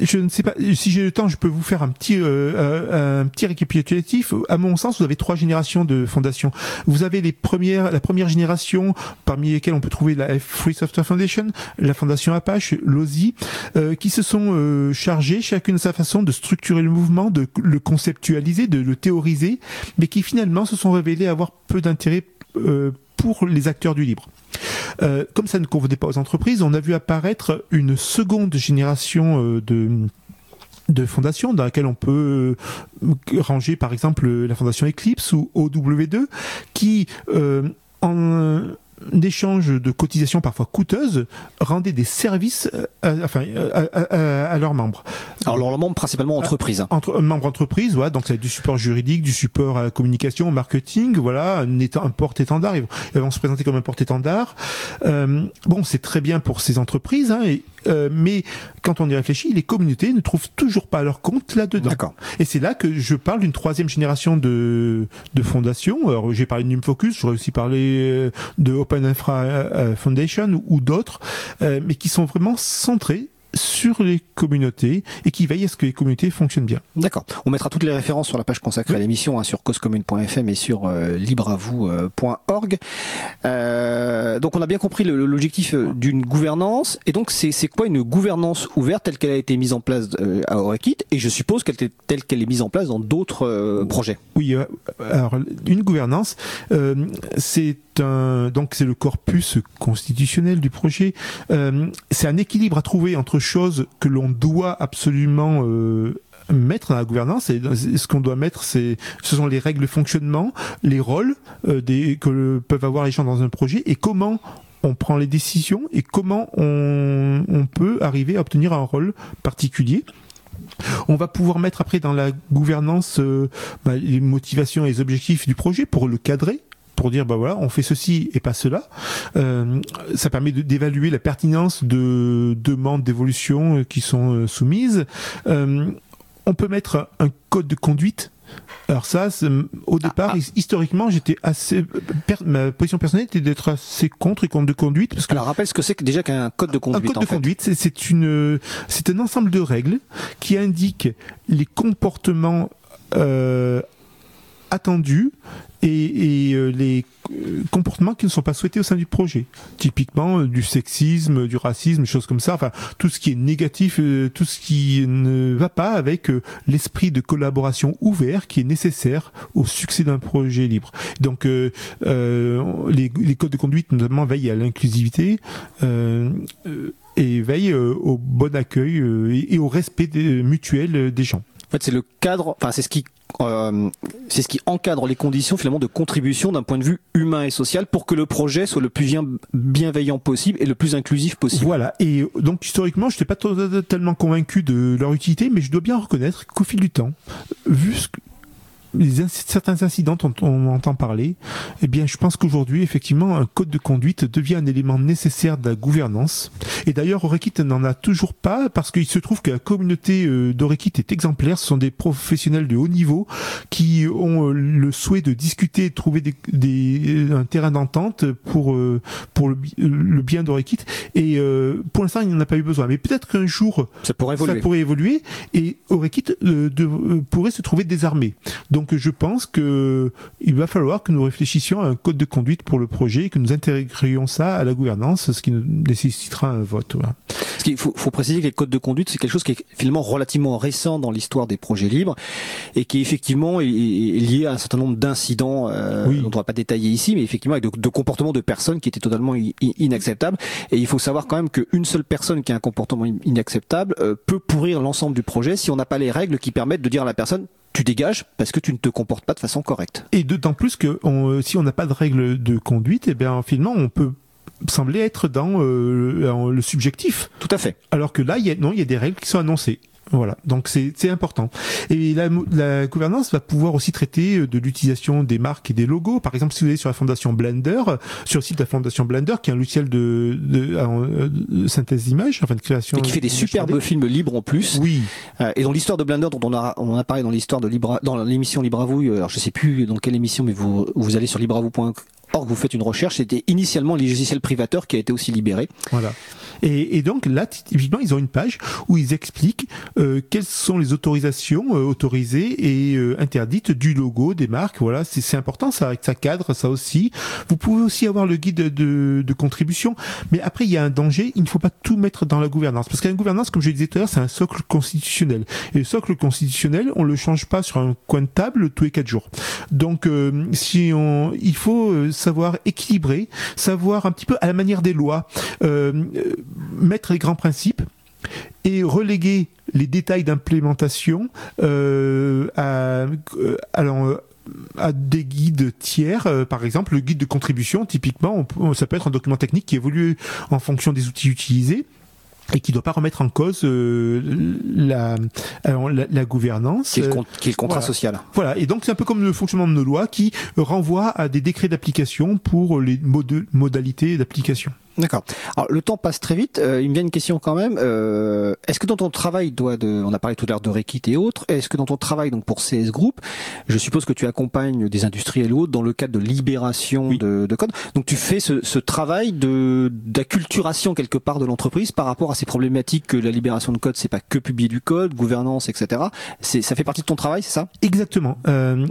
je ne sais pas si j'ai le temps, je peux vous faire un petit euh, euh, un petit récapitulatif. À mon sens, vous avez trois générations de fondations. Vous avez les premières, la première génération, parmi lesquelles on peut trouver la Free Software Foundation, la fondation Apache, l'OSI, euh, qui se sont euh, chacune de sa façon, de structurer le mouvement, de le conceptualiser, de le théoriser, mais qui finalement se sont révélés avoir peu d'intérêt euh, pour les acteurs du libre. Euh, comme ça ne convenait pas aux entreprises, on a vu apparaître une seconde génération euh, de de fondations dans laquelle on peut euh, ranger par exemple la fondation Eclipse ou OW2 qui en échange de cotisations parfois coûteuses rendaient des services euh, à, enfin, euh, à, à- à leurs membres Alors, leur membre principalement entreprise. hein. entre un membre entreprise, voilà, donc être du support juridique, du support à la communication, au marketing, voilà, un, un porte-étendard, ils vont, ils vont se présenter comme un porte-étendard. Euh, bon, c'est très bien pour ces entreprises, hein, et, euh, mais quand on y réfléchit, les communautés ne trouvent toujours pas leur compte là-dedans. D'accord. Et c'est là que je parle d'une troisième génération de, de fondations. Alors, j'ai parlé de Numfocus, j'aurais aussi parlé euh, de Open Infra euh, Foundation ou, ou d'autres, euh, mais qui sont vraiment centrés sur les communautés et qui veillent à ce que les communautés fonctionnent bien. D'accord. On mettra toutes les références sur la page consacrée à l'émission hein, sur causecommune.fm et sur euh, libreavou.org. Euh, donc on a bien compris l'objectif euh, d'une gouvernance. Et donc c'est quoi une gouvernance ouverte telle qu'elle a été mise en place euh, à Orekit Et je suppose qu'elle telle qu'elle est mise en place dans d'autres euh, projets? Oui, alors une gouvernance, c'est un donc c'est le corpus constitutionnel du projet. C'est un équilibre à trouver entre choses que l'on doit absolument euh, mettre dans la gouvernance et ce qu'on doit mettre c'est ce sont les règles de fonctionnement les rôles euh, des, que peuvent avoir les gens dans un projet et comment on prend les décisions et comment on, on peut arriver à obtenir un rôle particulier. On va pouvoir mettre après dans la gouvernance euh, bah, les motivations et les objectifs du projet pour le cadrer pour dire bah voilà on fait ceci et pas cela Euh, ça permet d'évaluer la pertinence de demandes d'évolution euh, qui sont euh, soumises Euh, on peut mettre un code de conduite alors ça, c'est- au départ, his- historiquement, j'étais assez, ma position personnelle était d'être assez contre les codes de conduite parce que Alors rappelle ce que c'est que déjà qu'un code de un conduite. code en de fait. conduite, c'est- c'est une, c'est un ensemble de règles qui indiquent les comportements euh, attendus et, et, euh, les euh, comportements qui ne sont pas souhaités au sein du projet. Typiquement euh, du sexisme, du racisme, choses comme ça. Enfin, tout ce qui est négatif, euh, tout ce qui ne va pas avec euh, l'esprit de collaboration ouvert qui est nécessaire au succès d'un projet libre. Donc, les, les codes de conduite notamment veillent à l'inclusivité. et veillent au bon accueil et, et au respect mutuel des gens. Fait, c'est le cadre. Enfin, c'est ce qui. euh, c'est ce qui encadre les conditions finalement de contribution d'un point de vue humain et social pour que le projet soit le plus bien- bienveillant possible et le plus inclusif possible. Voilà. Et euh, donc historiquement, je n'étais pas totalement convaincu de leur utilité, mais je dois bien reconnaître qu'au fil du temps, vu ce que les inc- certains incidents dont on entend parler, eh bien, je pense qu'aujourd'hui, effectivement, un code de conduite devient un élément nécessaire de la gouvernance. Et d'ailleurs, Orekit n'en a toujours pas parce qu'il se trouve que la communauté euh, d'Orekit est exemplaire. Ce sont des professionnels de haut niveau qui ont euh, le souhait de discuter, de trouver des, des- un terrain d'entente pour euh, pour le, bi- le bien d'Orekit. Et euh, pour l'instant, il n'en a pas eu besoin. Mais peut-être qu'un jour, Ça pourrait évoluer. ça pourrait évoluer et Orekit euh, euh, pourrait se trouver désarmé. Donc je pense que il va falloir que nous réfléchissions à un code de conduite pour le projet et que nous intégrions ça à la gouvernance, ce qui nécessitera un vote. voilà. Parce qu'il faut, faut préciser que les codes de conduite, c'est quelque chose qui est finalement relativement récent dans l'histoire des projets libres et qui effectivement est, est lié à un certain nombre d'incidents euh, Oui. dont on va pas détailler ici, mais effectivement avec de, de comportements de personnes qui étaient totalement inacceptables. Et il faut savoir quand même qu'une seule personne qui a un comportement in- inacceptable euh, peut pourrir l'ensemble du projet si on n'a pas les règles qui permettent de dire à la personne tu dégages parce que tu ne te comportes pas de façon correcte. Et d'autant plus que on, euh, si on n'a pas de règles de conduite, eh bien finalement on peut sembler être dans euh, le- le subjectif. Tout à fait. Alors que là, il y a, non, il y a des règles qui sont annoncées. Voilà, donc c'est important. Et la, la, gouvernance va pouvoir aussi traiter euh, de l'utilisation des marques et des logos. Par exemple, si vous allez sur la fondation Blender, sur le site de la fondation Blender, qui est un logiciel de, de, de synthèse d'image, enfin de création. Et qui fait des superbes films libres en plus. Oui. Euh, et dans l'histoire de Blender, dont on a, on a parlé dans l'histoire de Libra, dans l'émission Libravou, alors je sais plus dans quelle émission, mais vous, vous allez sur libravou.org, vous faites une recherche, c'était initialement les logiciels privateurs qui a été aussi libéré. Voilà. Et, donc là, typiquement, ils ont une page où ils expliquent euh, quelles sont les autorisations euh, autorisées et euh, interdites du logo des marques. Voilà, c'est important, ça, ça cadre ça aussi. Vous pouvez aussi avoir le guide de, de contribution, mais après il y a un danger. Il ne faut pas tout mettre dans la gouvernance parce qu'une gouvernance, comme je le disais tout à l'heure, c'est un socle constitutionnel. Et le socle constitutionnel, on le change pas sur un coin de table tous les quatre jours. Donc, euh, si on, il faut savoir équilibrer, savoir un petit peu à la manière des lois. Euh, mettre les grands principes et reléguer les détails d'implémentation euh, à, euh, des guides tiers, euh, par exemple le guide de contribution, typiquement, ça peut être un document technique qui évolue en fonction des outils utilisés et qui ne doit pas remettre en cause la, la, gouvernance. Qui est le, contrat social. Voilà, et donc c'est un peu comme le fonctionnement de nos lois qui renvoie à des décrets d'application pour les modalités d'application. D'accord. Alors le temps passe très vite. Euh, il me vient une question quand même. Euh, est-ce que dans ton travail, doit de, on a parlé tout à l'heure de Rekit et autres. Est-ce que dans ton travail donc pour CS Group, je suppose que tu accompagnes des industriels ou autres dans le cadre de libération de, de, code. Donc tu fais ce, ce travail de d'acculturation quelque part de l'entreprise par rapport à ces problématiques que la libération de code, c'est pas que publier du code, gouvernance, etc. C'est ça fait partie de ton travail, c'est ça? Exactement. Euh,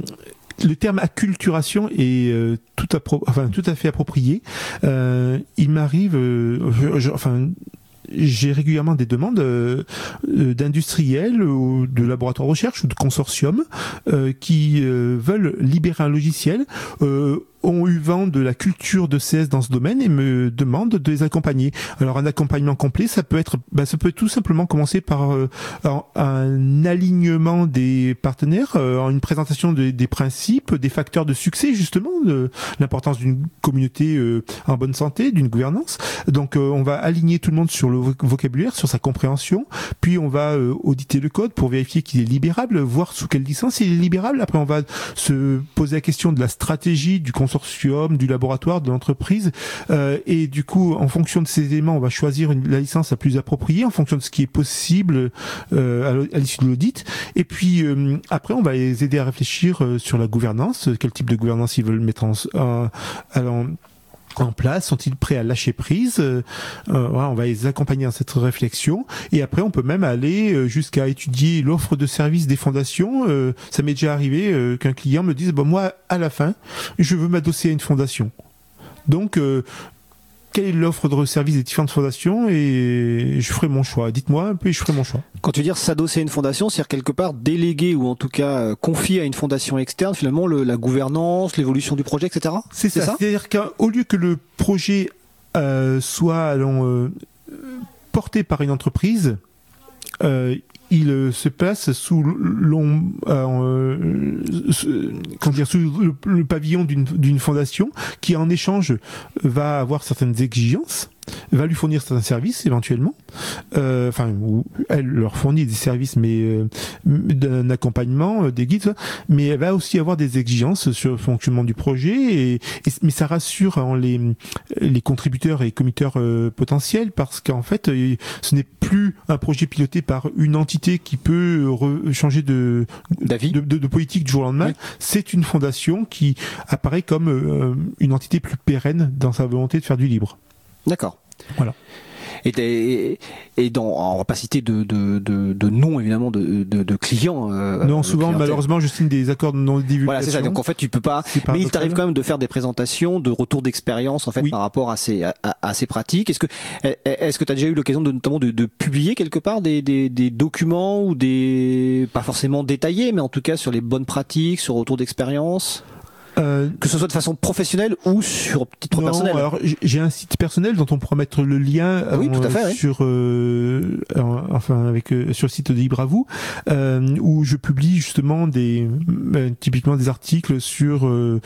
le terme acculturation est euh, tout, à enfin, tout à fait approprié. Euh, il m'arrive, euh, enfin, j'ai régulièrement des demandes d'industriels ou de laboratoires de recherche ou de consortiums qui veulent libérer un logiciel ont eu vent de la culture de CS dans ce domaine et me demandent de les accompagner. Alors un accompagnement complet, ça peut être, bah, ça peut tout simplement commencer par euh, un alignement des partenaires, euh, une présentation des principes, des facteurs de succès justement, de l'importance d'une communauté euh, en bonne santé, d'une gouvernance. Donc on va aligner tout le monde sur le vocabulaire, sur sa compréhension, puis on va auditer le code pour vérifier qu'il est libérable, voir sous quelle licence il est libérable. Après on va se poser la question de la stratégie du du laboratoire, de l'entreprise. Euh, et du coup, en fonction de ces éléments, on va choisir la licence la plus appropriée en fonction de ce qui est possible euh, à l'issue de l'audit. Et puis euh, après, on va les aider à réfléchir sur la gouvernance, quel type de gouvernance ils veulent mettre en, en en place Sont-ils prêts à lâcher prise euh, On va les accompagner dans cette réflexion. Et après, on peut même aller euh, jusqu'à étudier l'offre de service des fondations. Euh, ça m'est déjà arrivé qu'un client me dise, bon, moi, à la fin, je veux m'adosser à une fondation. Donc, quelle est l'offre de service des différentes fondations et je ferai mon choix. Dites-moi un peu et je ferai mon choix. Quand tu dis s'adosser à une fondation, c'est-à-dire quelque part déléguer ou en tout cas euh, confier à une fondation externe finalement le, la gouvernance, l'évolution du projet, etc. C'est ça. C'est-à-dire qu'au lieu que le projet euh, soit allons, euh, porté par une entreprise, il euh, se place sous l'ombre, euh, dire, sous le, pavillon d'une fondation qui en échange va avoir certaines exigences va lui fournir certains services éventuellement, euh, enfin elle leur fournit des services mais euh, d'un accompagnement, euh, des guides, mais elle va aussi avoir des exigences sur le fonctionnement du projet et, mais ça rassure hein, les les contributeurs et committeurs potentiels parce qu'en fait ce n'est plus un projet piloté par une entité qui peut changer de, de, de, politique du jour au lendemain. C'est une fondation qui apparaît comme une entité plus pérenne dans sa volonté de faire du libre. D'accord. Voilà. Et, et, dans, on va pas citer de, de, de, de nom évidemment de, de, clients. Euh, non, souvent malheureusement je signe des accords de non divulgation. Voilà, c'est ça. Donc en fait tu peux pas. Mais il t'arrive quand même de faire des présentations, de retours d'expérience en fait par rapport à ces à, à ces pratiques. Est-ce que est-ce que tu as déjà eu l'occasion de notamment de, de publier quelque part des, des, des documents ou des pas forcément détaillés, mais en tout cas sur les bonnes pratiques, sur retours d'expérience? Euh, Que ce soit de façon professionnelle ou sur titre non, personnel Alors j'ai un site personnel dont on pourra mettre le lien Ah oui, tout à fait, oui. sur euh, enfin avec euh, sur le site de Libre à vous euh, où je publie justement des euh, typiquement des articles sur euh,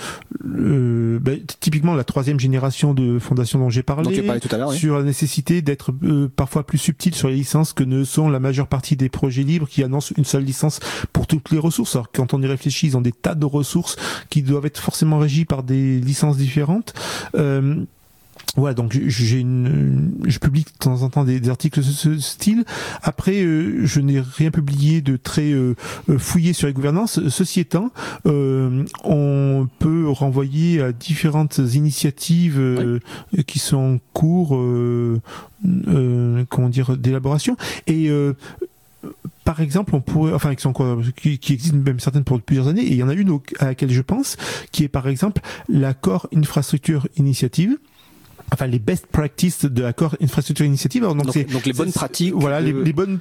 euh, bah, typiquement la troisième génération de fondation dont j'ai parlé, parlais tout à l'heure. Oui. sur la nécessité d'être euh, parfois plus subtil sur les licences que ne sont la majeure partie des projets libres qui annoncent une seule licence pour toutes les ressources. Alors quand on y réfléchit, ils ont des tas de ressources qui doivent être forcément régies par des licences différentes. Euh, voilà, donc j'ai une, je publie de temps en temps des, des articles de ce style. Après, euh, je n'ai rien publié de très euh, fouillé sur les gouvernances. Ceci étant, euh, on peut renvoyer à différentes initiatives euh, oui. qui sont en cours, euh, comment dire, d'élaboration. Et par exemple, on pourrait, enfin, qui, sont qui, qui existent même certaines pour plusieurs années, et il y en a une à laquelle je pense, qui est par exemple l'accord infrastructure initiative enfin les best practices de l'accord infrastructure initiative. Alors, donc, donc, donc, les bonnes pratiques. Voilà, de... les, les, bonnes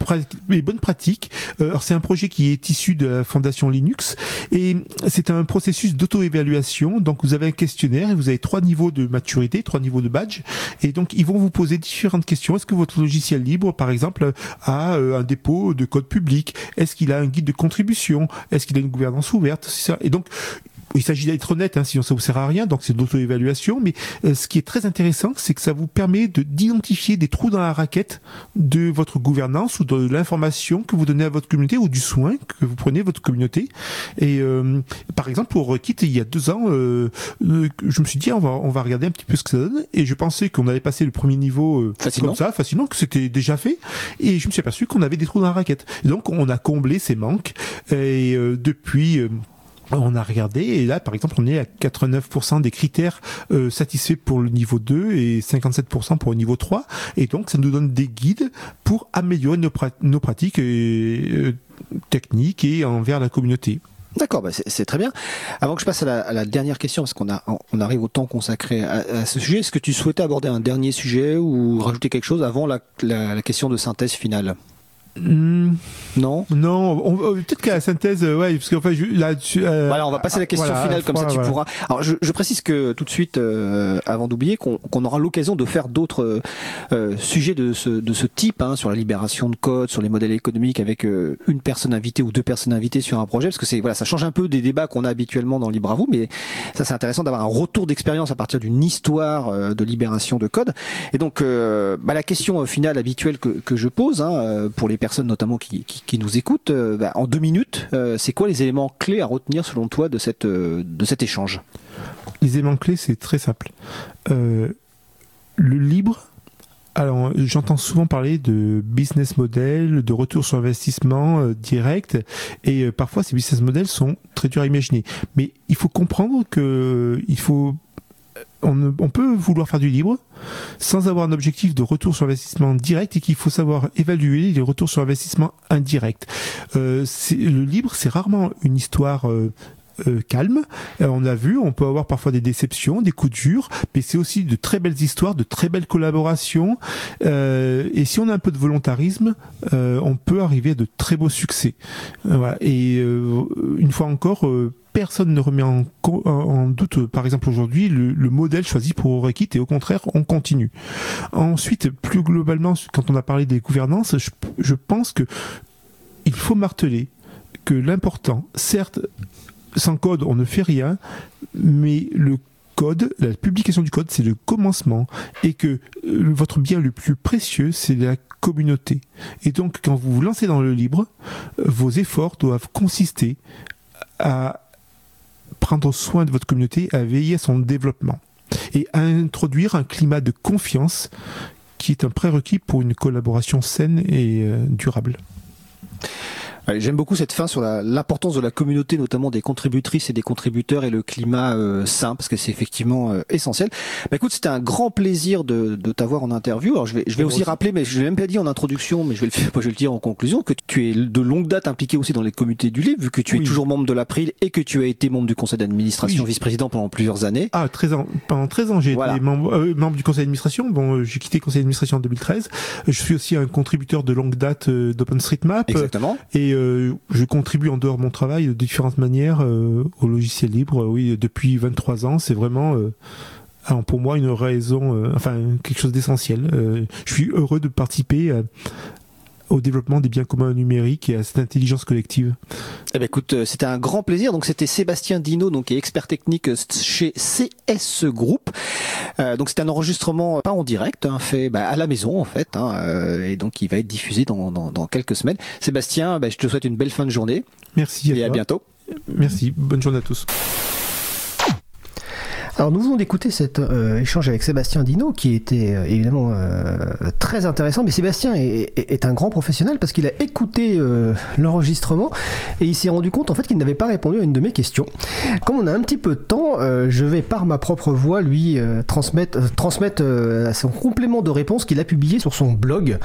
les bonnes pratiques. Euh, alors c'est un projet qui est issu de la fondation Linux et c'est un processus d'auto-évaluation. Donc vous avez un questionnaire et vous avez trois niveaux de maturité, trois niveaux de badge et donc ils vont vous poser différentes questions. Est-ce que votre logiciel libre, par exemple, a euh, un dépôt de code public? Est-ce qu'il a un guide de contribution? Est-ce qu'il a une gouvernance ouverte? Ça. Et donc il s'agit d'être honnête, hein, sinon ça vous sert à rien, donc c'est d'auto-évaluation. Mais euh, ce qui est très intéressant, c'est que ça vous permet de d'identifier des trous dans la raquette de votre gouvernance ou de l'information que vous donnez à votre communauté ou du soin que vous prenez à votre communauté. Et euh, par exemple, pour Rekit, il y a deux ans, euh, je me suis dit on va on va regarder un petit peu ce que ça donne. Et je pensais qu'on allait passer le premier niveau facilement. comme ça, facilement, que c'était déjà fait. Et je me suis aperçu qu'on avait des trous dans la raquette. Et donc on a comblé ces manques. Et depuis on a regardé et là par exemple on est à 89% des critères euh, satisfaits pour le niveau 2 et 57% pour le niveau 3 et donc ça nous donne des guides pour améliorer nos, prat nos pratiques euh, techniques et envers la communauté. D'accord, bah c'est très bien. Avant que je passe à la, dernière question, parce qu'on arrive au temps consacré à, ce sujet, est-ce que tu souhaitais aborder un dernier sujet ou rajouter quelque chose avant la question de synthèse finale? Mmh. Non Non, peut-être qu'à la synthèse, euh, ouais, parce qu'enfin, là, euh, voilà, on va passer à la question voilà, finale, comme ça tu voilà. pourras. Alors, je, je, précise que tout de suite, euh, avant d'oublier, qu'on qu aura l'occasion de faire d'autres euh, sujets de ce, de ce type, hein, sur la libération de code, sur les modèles économiques, avec euh, une personne invitée ou deux personnes invitées sur un projet, parce que c'est voilà, ça change un peu des débats qu'on a habituellement dans Libre à vous, mais ça c'est intéressant d'avoir un retour d'expérience à partir d'une histoire euh, de libération de code. Et donc, bah, la question finale habituelle que, que je pose hein, pour les personnes notamment qui, qui, qui nous écoutent, euh, bah, en deux minutes, euh, c'est quoi les éléments clés à retenir selon toi de, cette, euh, de cet échange? Les éléments clés, c'est très simple. le libre, alors j'entends souvent parler de business model, de retour sur investissement direct, et parfois ces business models sont très durs à imaginer. Mais il faut comprendre que il faut on, peut vouloir faire du libre sans avoir un objectif de retour sur investissement direct et qu'il faut savoir évaluer les retours sur investissement indirect. Euh, le libre, c'est rarement une histoire euh, euh, calme. On a vu, on peut avoir parfois des déceptions, des coups durs, mais c'est aussi de très belles histoires, de très belles collaborations. Et si on a un peu de volontarisme, on peut arriver à de très beaux succès. Et une fois encore, personne ne remet en, en doute, par exemple aujourd'hui, le, le, modèle choisi pour Orekit et au contraire, on continue. Ensuite, plus globalement, quand on a parlé des gouvernances, je, pense que il faut marteler que l'important, certes, sans code, on ne fait rien, mais le code, la publication du code, c'est le commencement, et que euh, votre bien le plus précieux, c'est la communauté. Et donc, quand vous vous lancez dans le libre, vos efforts doivent consister à prendre soin de votre communauté, à veiller à son développement, et à introduire un climat de confiance qui est un prérequis pour une collaboration saine et euh, durable. J'aime beaucoup cette fin sur l'importance de la communauté, notamment des contributrices et des contributeurs et le climat euh, sain, parce que c'est effectivement euh, essentiel. Bah, écoute, c'était un grand plaisir de, de t'avoir en interview. Alors je vais, je vais aussi, aussi rappeler, mais je l'ai même pas dit en introduction, mais je vais, le, je vais le dire en conclusion, que tu es de longue date impliqué aussi dans les comités du livre, vu que tu oui. es toujours membre de l'April et que tu as été membre du conseil d'administration, oui. vice-président pendant plusieurs années. Ah, 13 ans. Pendant 13 ans, j'ai voilà. été membre, euh, membre, du conseil d'administration. Bon, j'ai quitté le conseil d'administration en 2013. Je suis aussi un contributeur de longue date d'OpenStreetMap. Exactement. Et je contribue en dehors de mon travail de différentes manières au logiciel libre. Oui, depuis 23 ans, c'est vraiment pour moi une raison, enfin quelque chose d'essentiel. je suis heureux de participer au développement des biens communs numériques et à cette intelligence collective. Eh ben écoute, euh, c'était un grand plaisir. Donc c'était Sébastien Dino, donc qui est expert technique euh, chez CS Group. Euh, donc c'est un enregistrement pas en direct, hein, fait bah, à la maison en fait, hein, euh, et donc il va être diffusé dans, dans, dans quelques semaines. Sébastien, bah, je te souhaite une belle fin de journée. Merci. et à bientôt. Merci. Bonne journée à tous. Alors nous venons d'écouter cet euh, échange avec Sébastien Dino qui était euh, évidemment euh, très intéressant, mais Sébastien est, un grand professionnel parce qu'il a écouté l'enregistrement et il s'est rendu compte en fait qu'il n'avait pas répondu à une de mes questions. Comme on a un petit peu de temps, je vais par ma propre voix lui transmettre, transmettre son complément de réponse qu'il a publié sur son blog.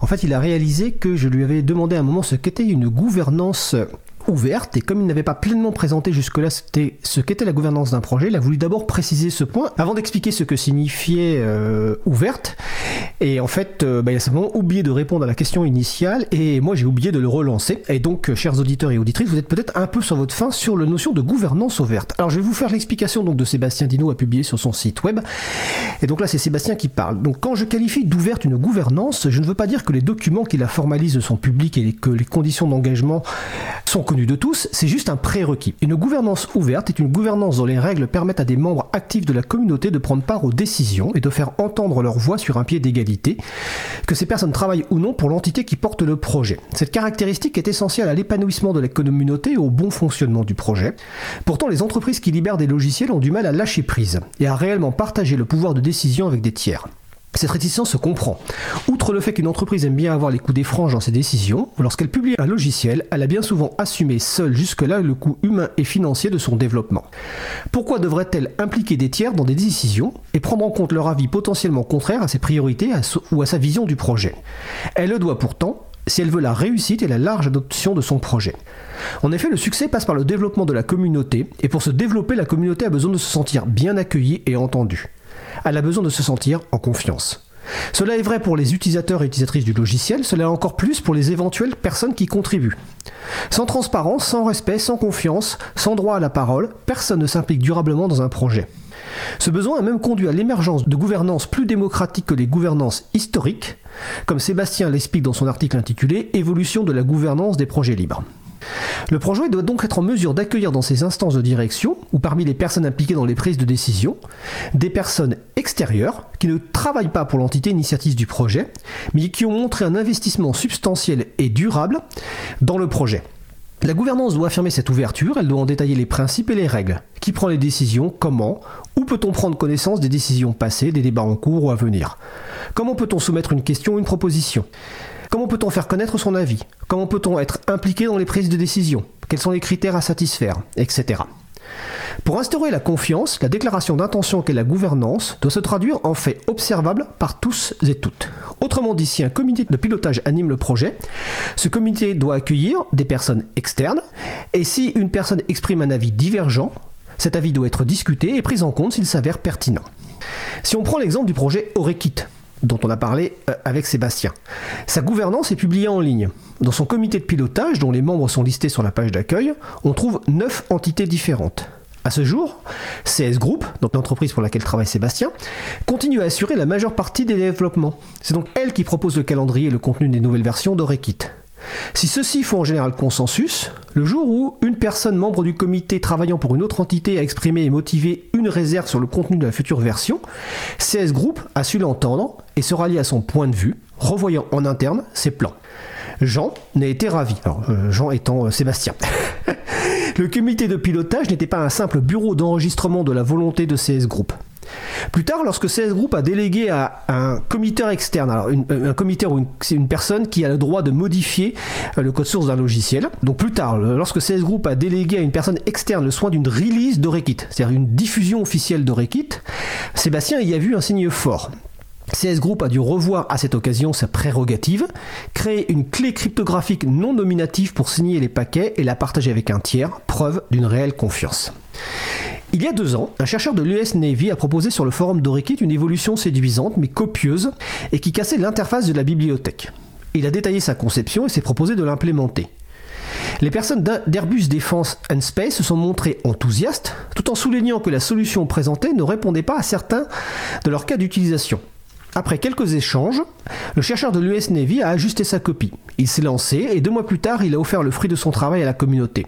En fait, il a réalisé que je lui avais demandé à un moment ce qu'était une gouvernance ouverte et comme il n'avait pas pleinement présenté jusque-là ce qu'était la gouvernance d'un projet, il a voulu d'abord préciser ce point avant d'expliquer ce que signifiait euh, ouverte. Et en fait, euh, bah, il a simplement oublié de répondre à la question initiale et moi j'ai oublié de le relancer. Et donc, euh, chers auditeurs et auditrices, vous êtes peut-être un peu sur votre fin sur la notion de gouvernance ouverte. Alors, je vais vous faire l'explication donc de Sébastien Dino a publié sur son site web. Et donc là, c'est Sébastien qui parle. Donc, quand je qualifie d'ouverte une gouvernance, je ne veux pas dire que les documents qui la formalisent sont publics et que les conditions d'engagement sont de tous, c'est juste un prérequis. Une gouvernance ouverte est une gouvernance dont les règles permettent à des membres actifs de la communauté de prendre part aux décisions et de faire entendre leur voix sur un pied d'égalité, que ces personnes travaillent ou non pour l'entité qui porte le projet. Cette caractéristique est essentielle à l'épanouissement de la communauté et au bon fonctionnement du projet. Pourtant, les entreprises qui libèrent des logiciels ont du mal à lâcher prise et à réellement partager le pouvoir de décision avec des tiers. Cette réticence se comprend. Outre le fait qu'une entreprise aime bien avoir les coups des franges dans ses décisions, lorsqu'elle publie un logiciel, elle a bien souvent assumé seule jusque-là le coût humain et financier de son développement. Pourquoi devrait-elle impliquer des tiers dans des décisions et prendre en compte leur avis potentiellement contraire à ses priorités ou à sa vision du projet? Elle le doit pourtant si elle veut la réussite et la large adoption de son projet. En effet, le succès passe par le développement de la communauté, et pour se développer, la communauté a besoin de se sentir bien accueillie et entendue elle a besoin de se sentir en confiance. Cela est vrai pour les utilisateurs et utilisatrices du logiciel, cela est encore plus pour les éventuelles personnes qui contribuent. Sans transparence, sans respect, sans confiance, sans droit à la parole, personne ne s'implique durablement dans un projet. Ce besoin a même conduit à l'émergence de gouvernances plus démocratiques que les gouvernances historiques, comme Sébastien l'explique dans son article intitulé Évolution de la gouvernance des projets libres. Le projet doit donc être en mesure d'accueillir dans ses instances de direction, ou parmi les personnes impliquées dans les prises de décision, des personnes extérieures qui ne travaillent pas pour l'entité initiative du projet, mais qui ont montré un investissement substantiel et durable dans le projet. La gouvernance doit affirmer cette ouverture, elle doit en détailler les principes et les règles. Qui prend les décisions, comment, où peut-on prendre connaissance des décisions passées, des débats en cours ou à venir? Comment peut-on soumettre une question ou une proposition? Comment peut-on faire connaître son avis? Comment peut-on être impliqué dans les prises de décision? Quels sont les critères à satisfaire Etc. Pour instaurer la confiance, la déclaration d'intention qu'est la gouvernance doit se traduire en fait observable par tous et toutes. Autrement dit, si un comité de pilotage anime le projet, ce comité doit accueillir des personnes externes, et si une personne exprime un avis divergent, cet avis doit être discuté et pris en compte s'il s'avère pertinent. Si on prend l'exemple du projet Orekit, dont on a parlé euh, avec Sébastien. Sa gouvernance est publiée en ligne. Dans son comité de pilotage, dont les membres sont listés sur la page d'accueil, on trouve 9 entités différentes. À ce jour, CS Group, donc l'entreprise pour laquelle travaille Sébastien, continue à assurer la majeure partie des développements. C'est donc elle qui propose le calendrier et le contenu des nouvelles versions d'Orekit. Si ceux-ci font en général consensus, le jour où une personne membre du comité travaillant pour une autre entité a exprimé et motivé une réserve sur le contenu de la future version, CS Group a su l'entendre et se rallier à son point de vue, revoyant en interne ses plans. Jean n'a été ravi, euh, Jean étant euh, Sébastien. le comité de pilotage n'était pas un simple bureau d'enregistrement de la volonté de CS Group. Plus tard, lorsque CS Group a délégué à un comité externe, alors un comité ou une personne qui a le droit de modifier euh, le code source d'un logiciel. Donc plus tard, lorsque CS Group a délégué à une personne externe le soin d'une release d'Orekit, c'est-à-dire une diffusion officielle d'Orekit, Sébastien y a vu un signe fort. CS Group a dû revoir à cette occasion sa prérogative, créer une clé cryptographique non nominative pour signer les paquets et la partager avec un tiers, preuve d'une réelle confiance. Il y a deux ans, un chercheur de l'US Navy a proposé sur le forum d'Orekit une évolution séduisante mais copieuse et qui cassait l'interface de la bibliothèque. Il a détaillé sa conception et s'est proposé de l'implémenter. Les personnes d'Airbus Defense and Space se sont montrées enthousiastes, tout en soulignant que la solution présentée ne répondait pas à certains de leurs cas d'utilisation. Après quelques échanges, le chercheur de l'US Navy a ajusté sa copie. Il s'est lancé et deux mois plus tard, il a offert le fruit de son travail à la communauté.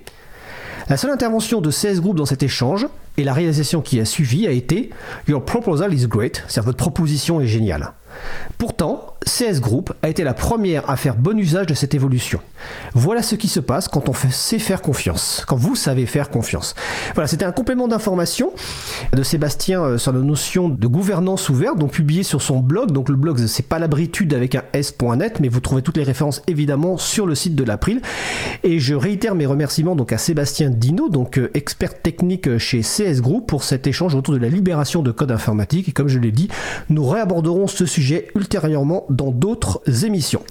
La seule intervention de CS Group dans cet échange et la réalisation qui a suivi a été Your proposal is great, c'est-à-dire votre proposition est géniale. Pourtant, CS Group a été la première à faire bon usage de cette évolution. Voilà ce qui se passe quand on sait faire confiance, quand vous savez faire confiance. Voilà, c'était un complément d'information de Sébastien euh, sur la notion de gouvernance ouverte, donc publié sur son blog. Donc le blog, c'est pas l'abritude avec un s.net, mais vous trouvez toutes les références évidemment sur le site de l'April. Et je réitère mes remerciements donc à Sébastien Dino, donc euh, expert technique chez CS Group, pour cet échange autour de la libération de code informatique. Et comme je l'ai dit, nous réaborderons ce sujet ultérieurement dans d'autres émissions.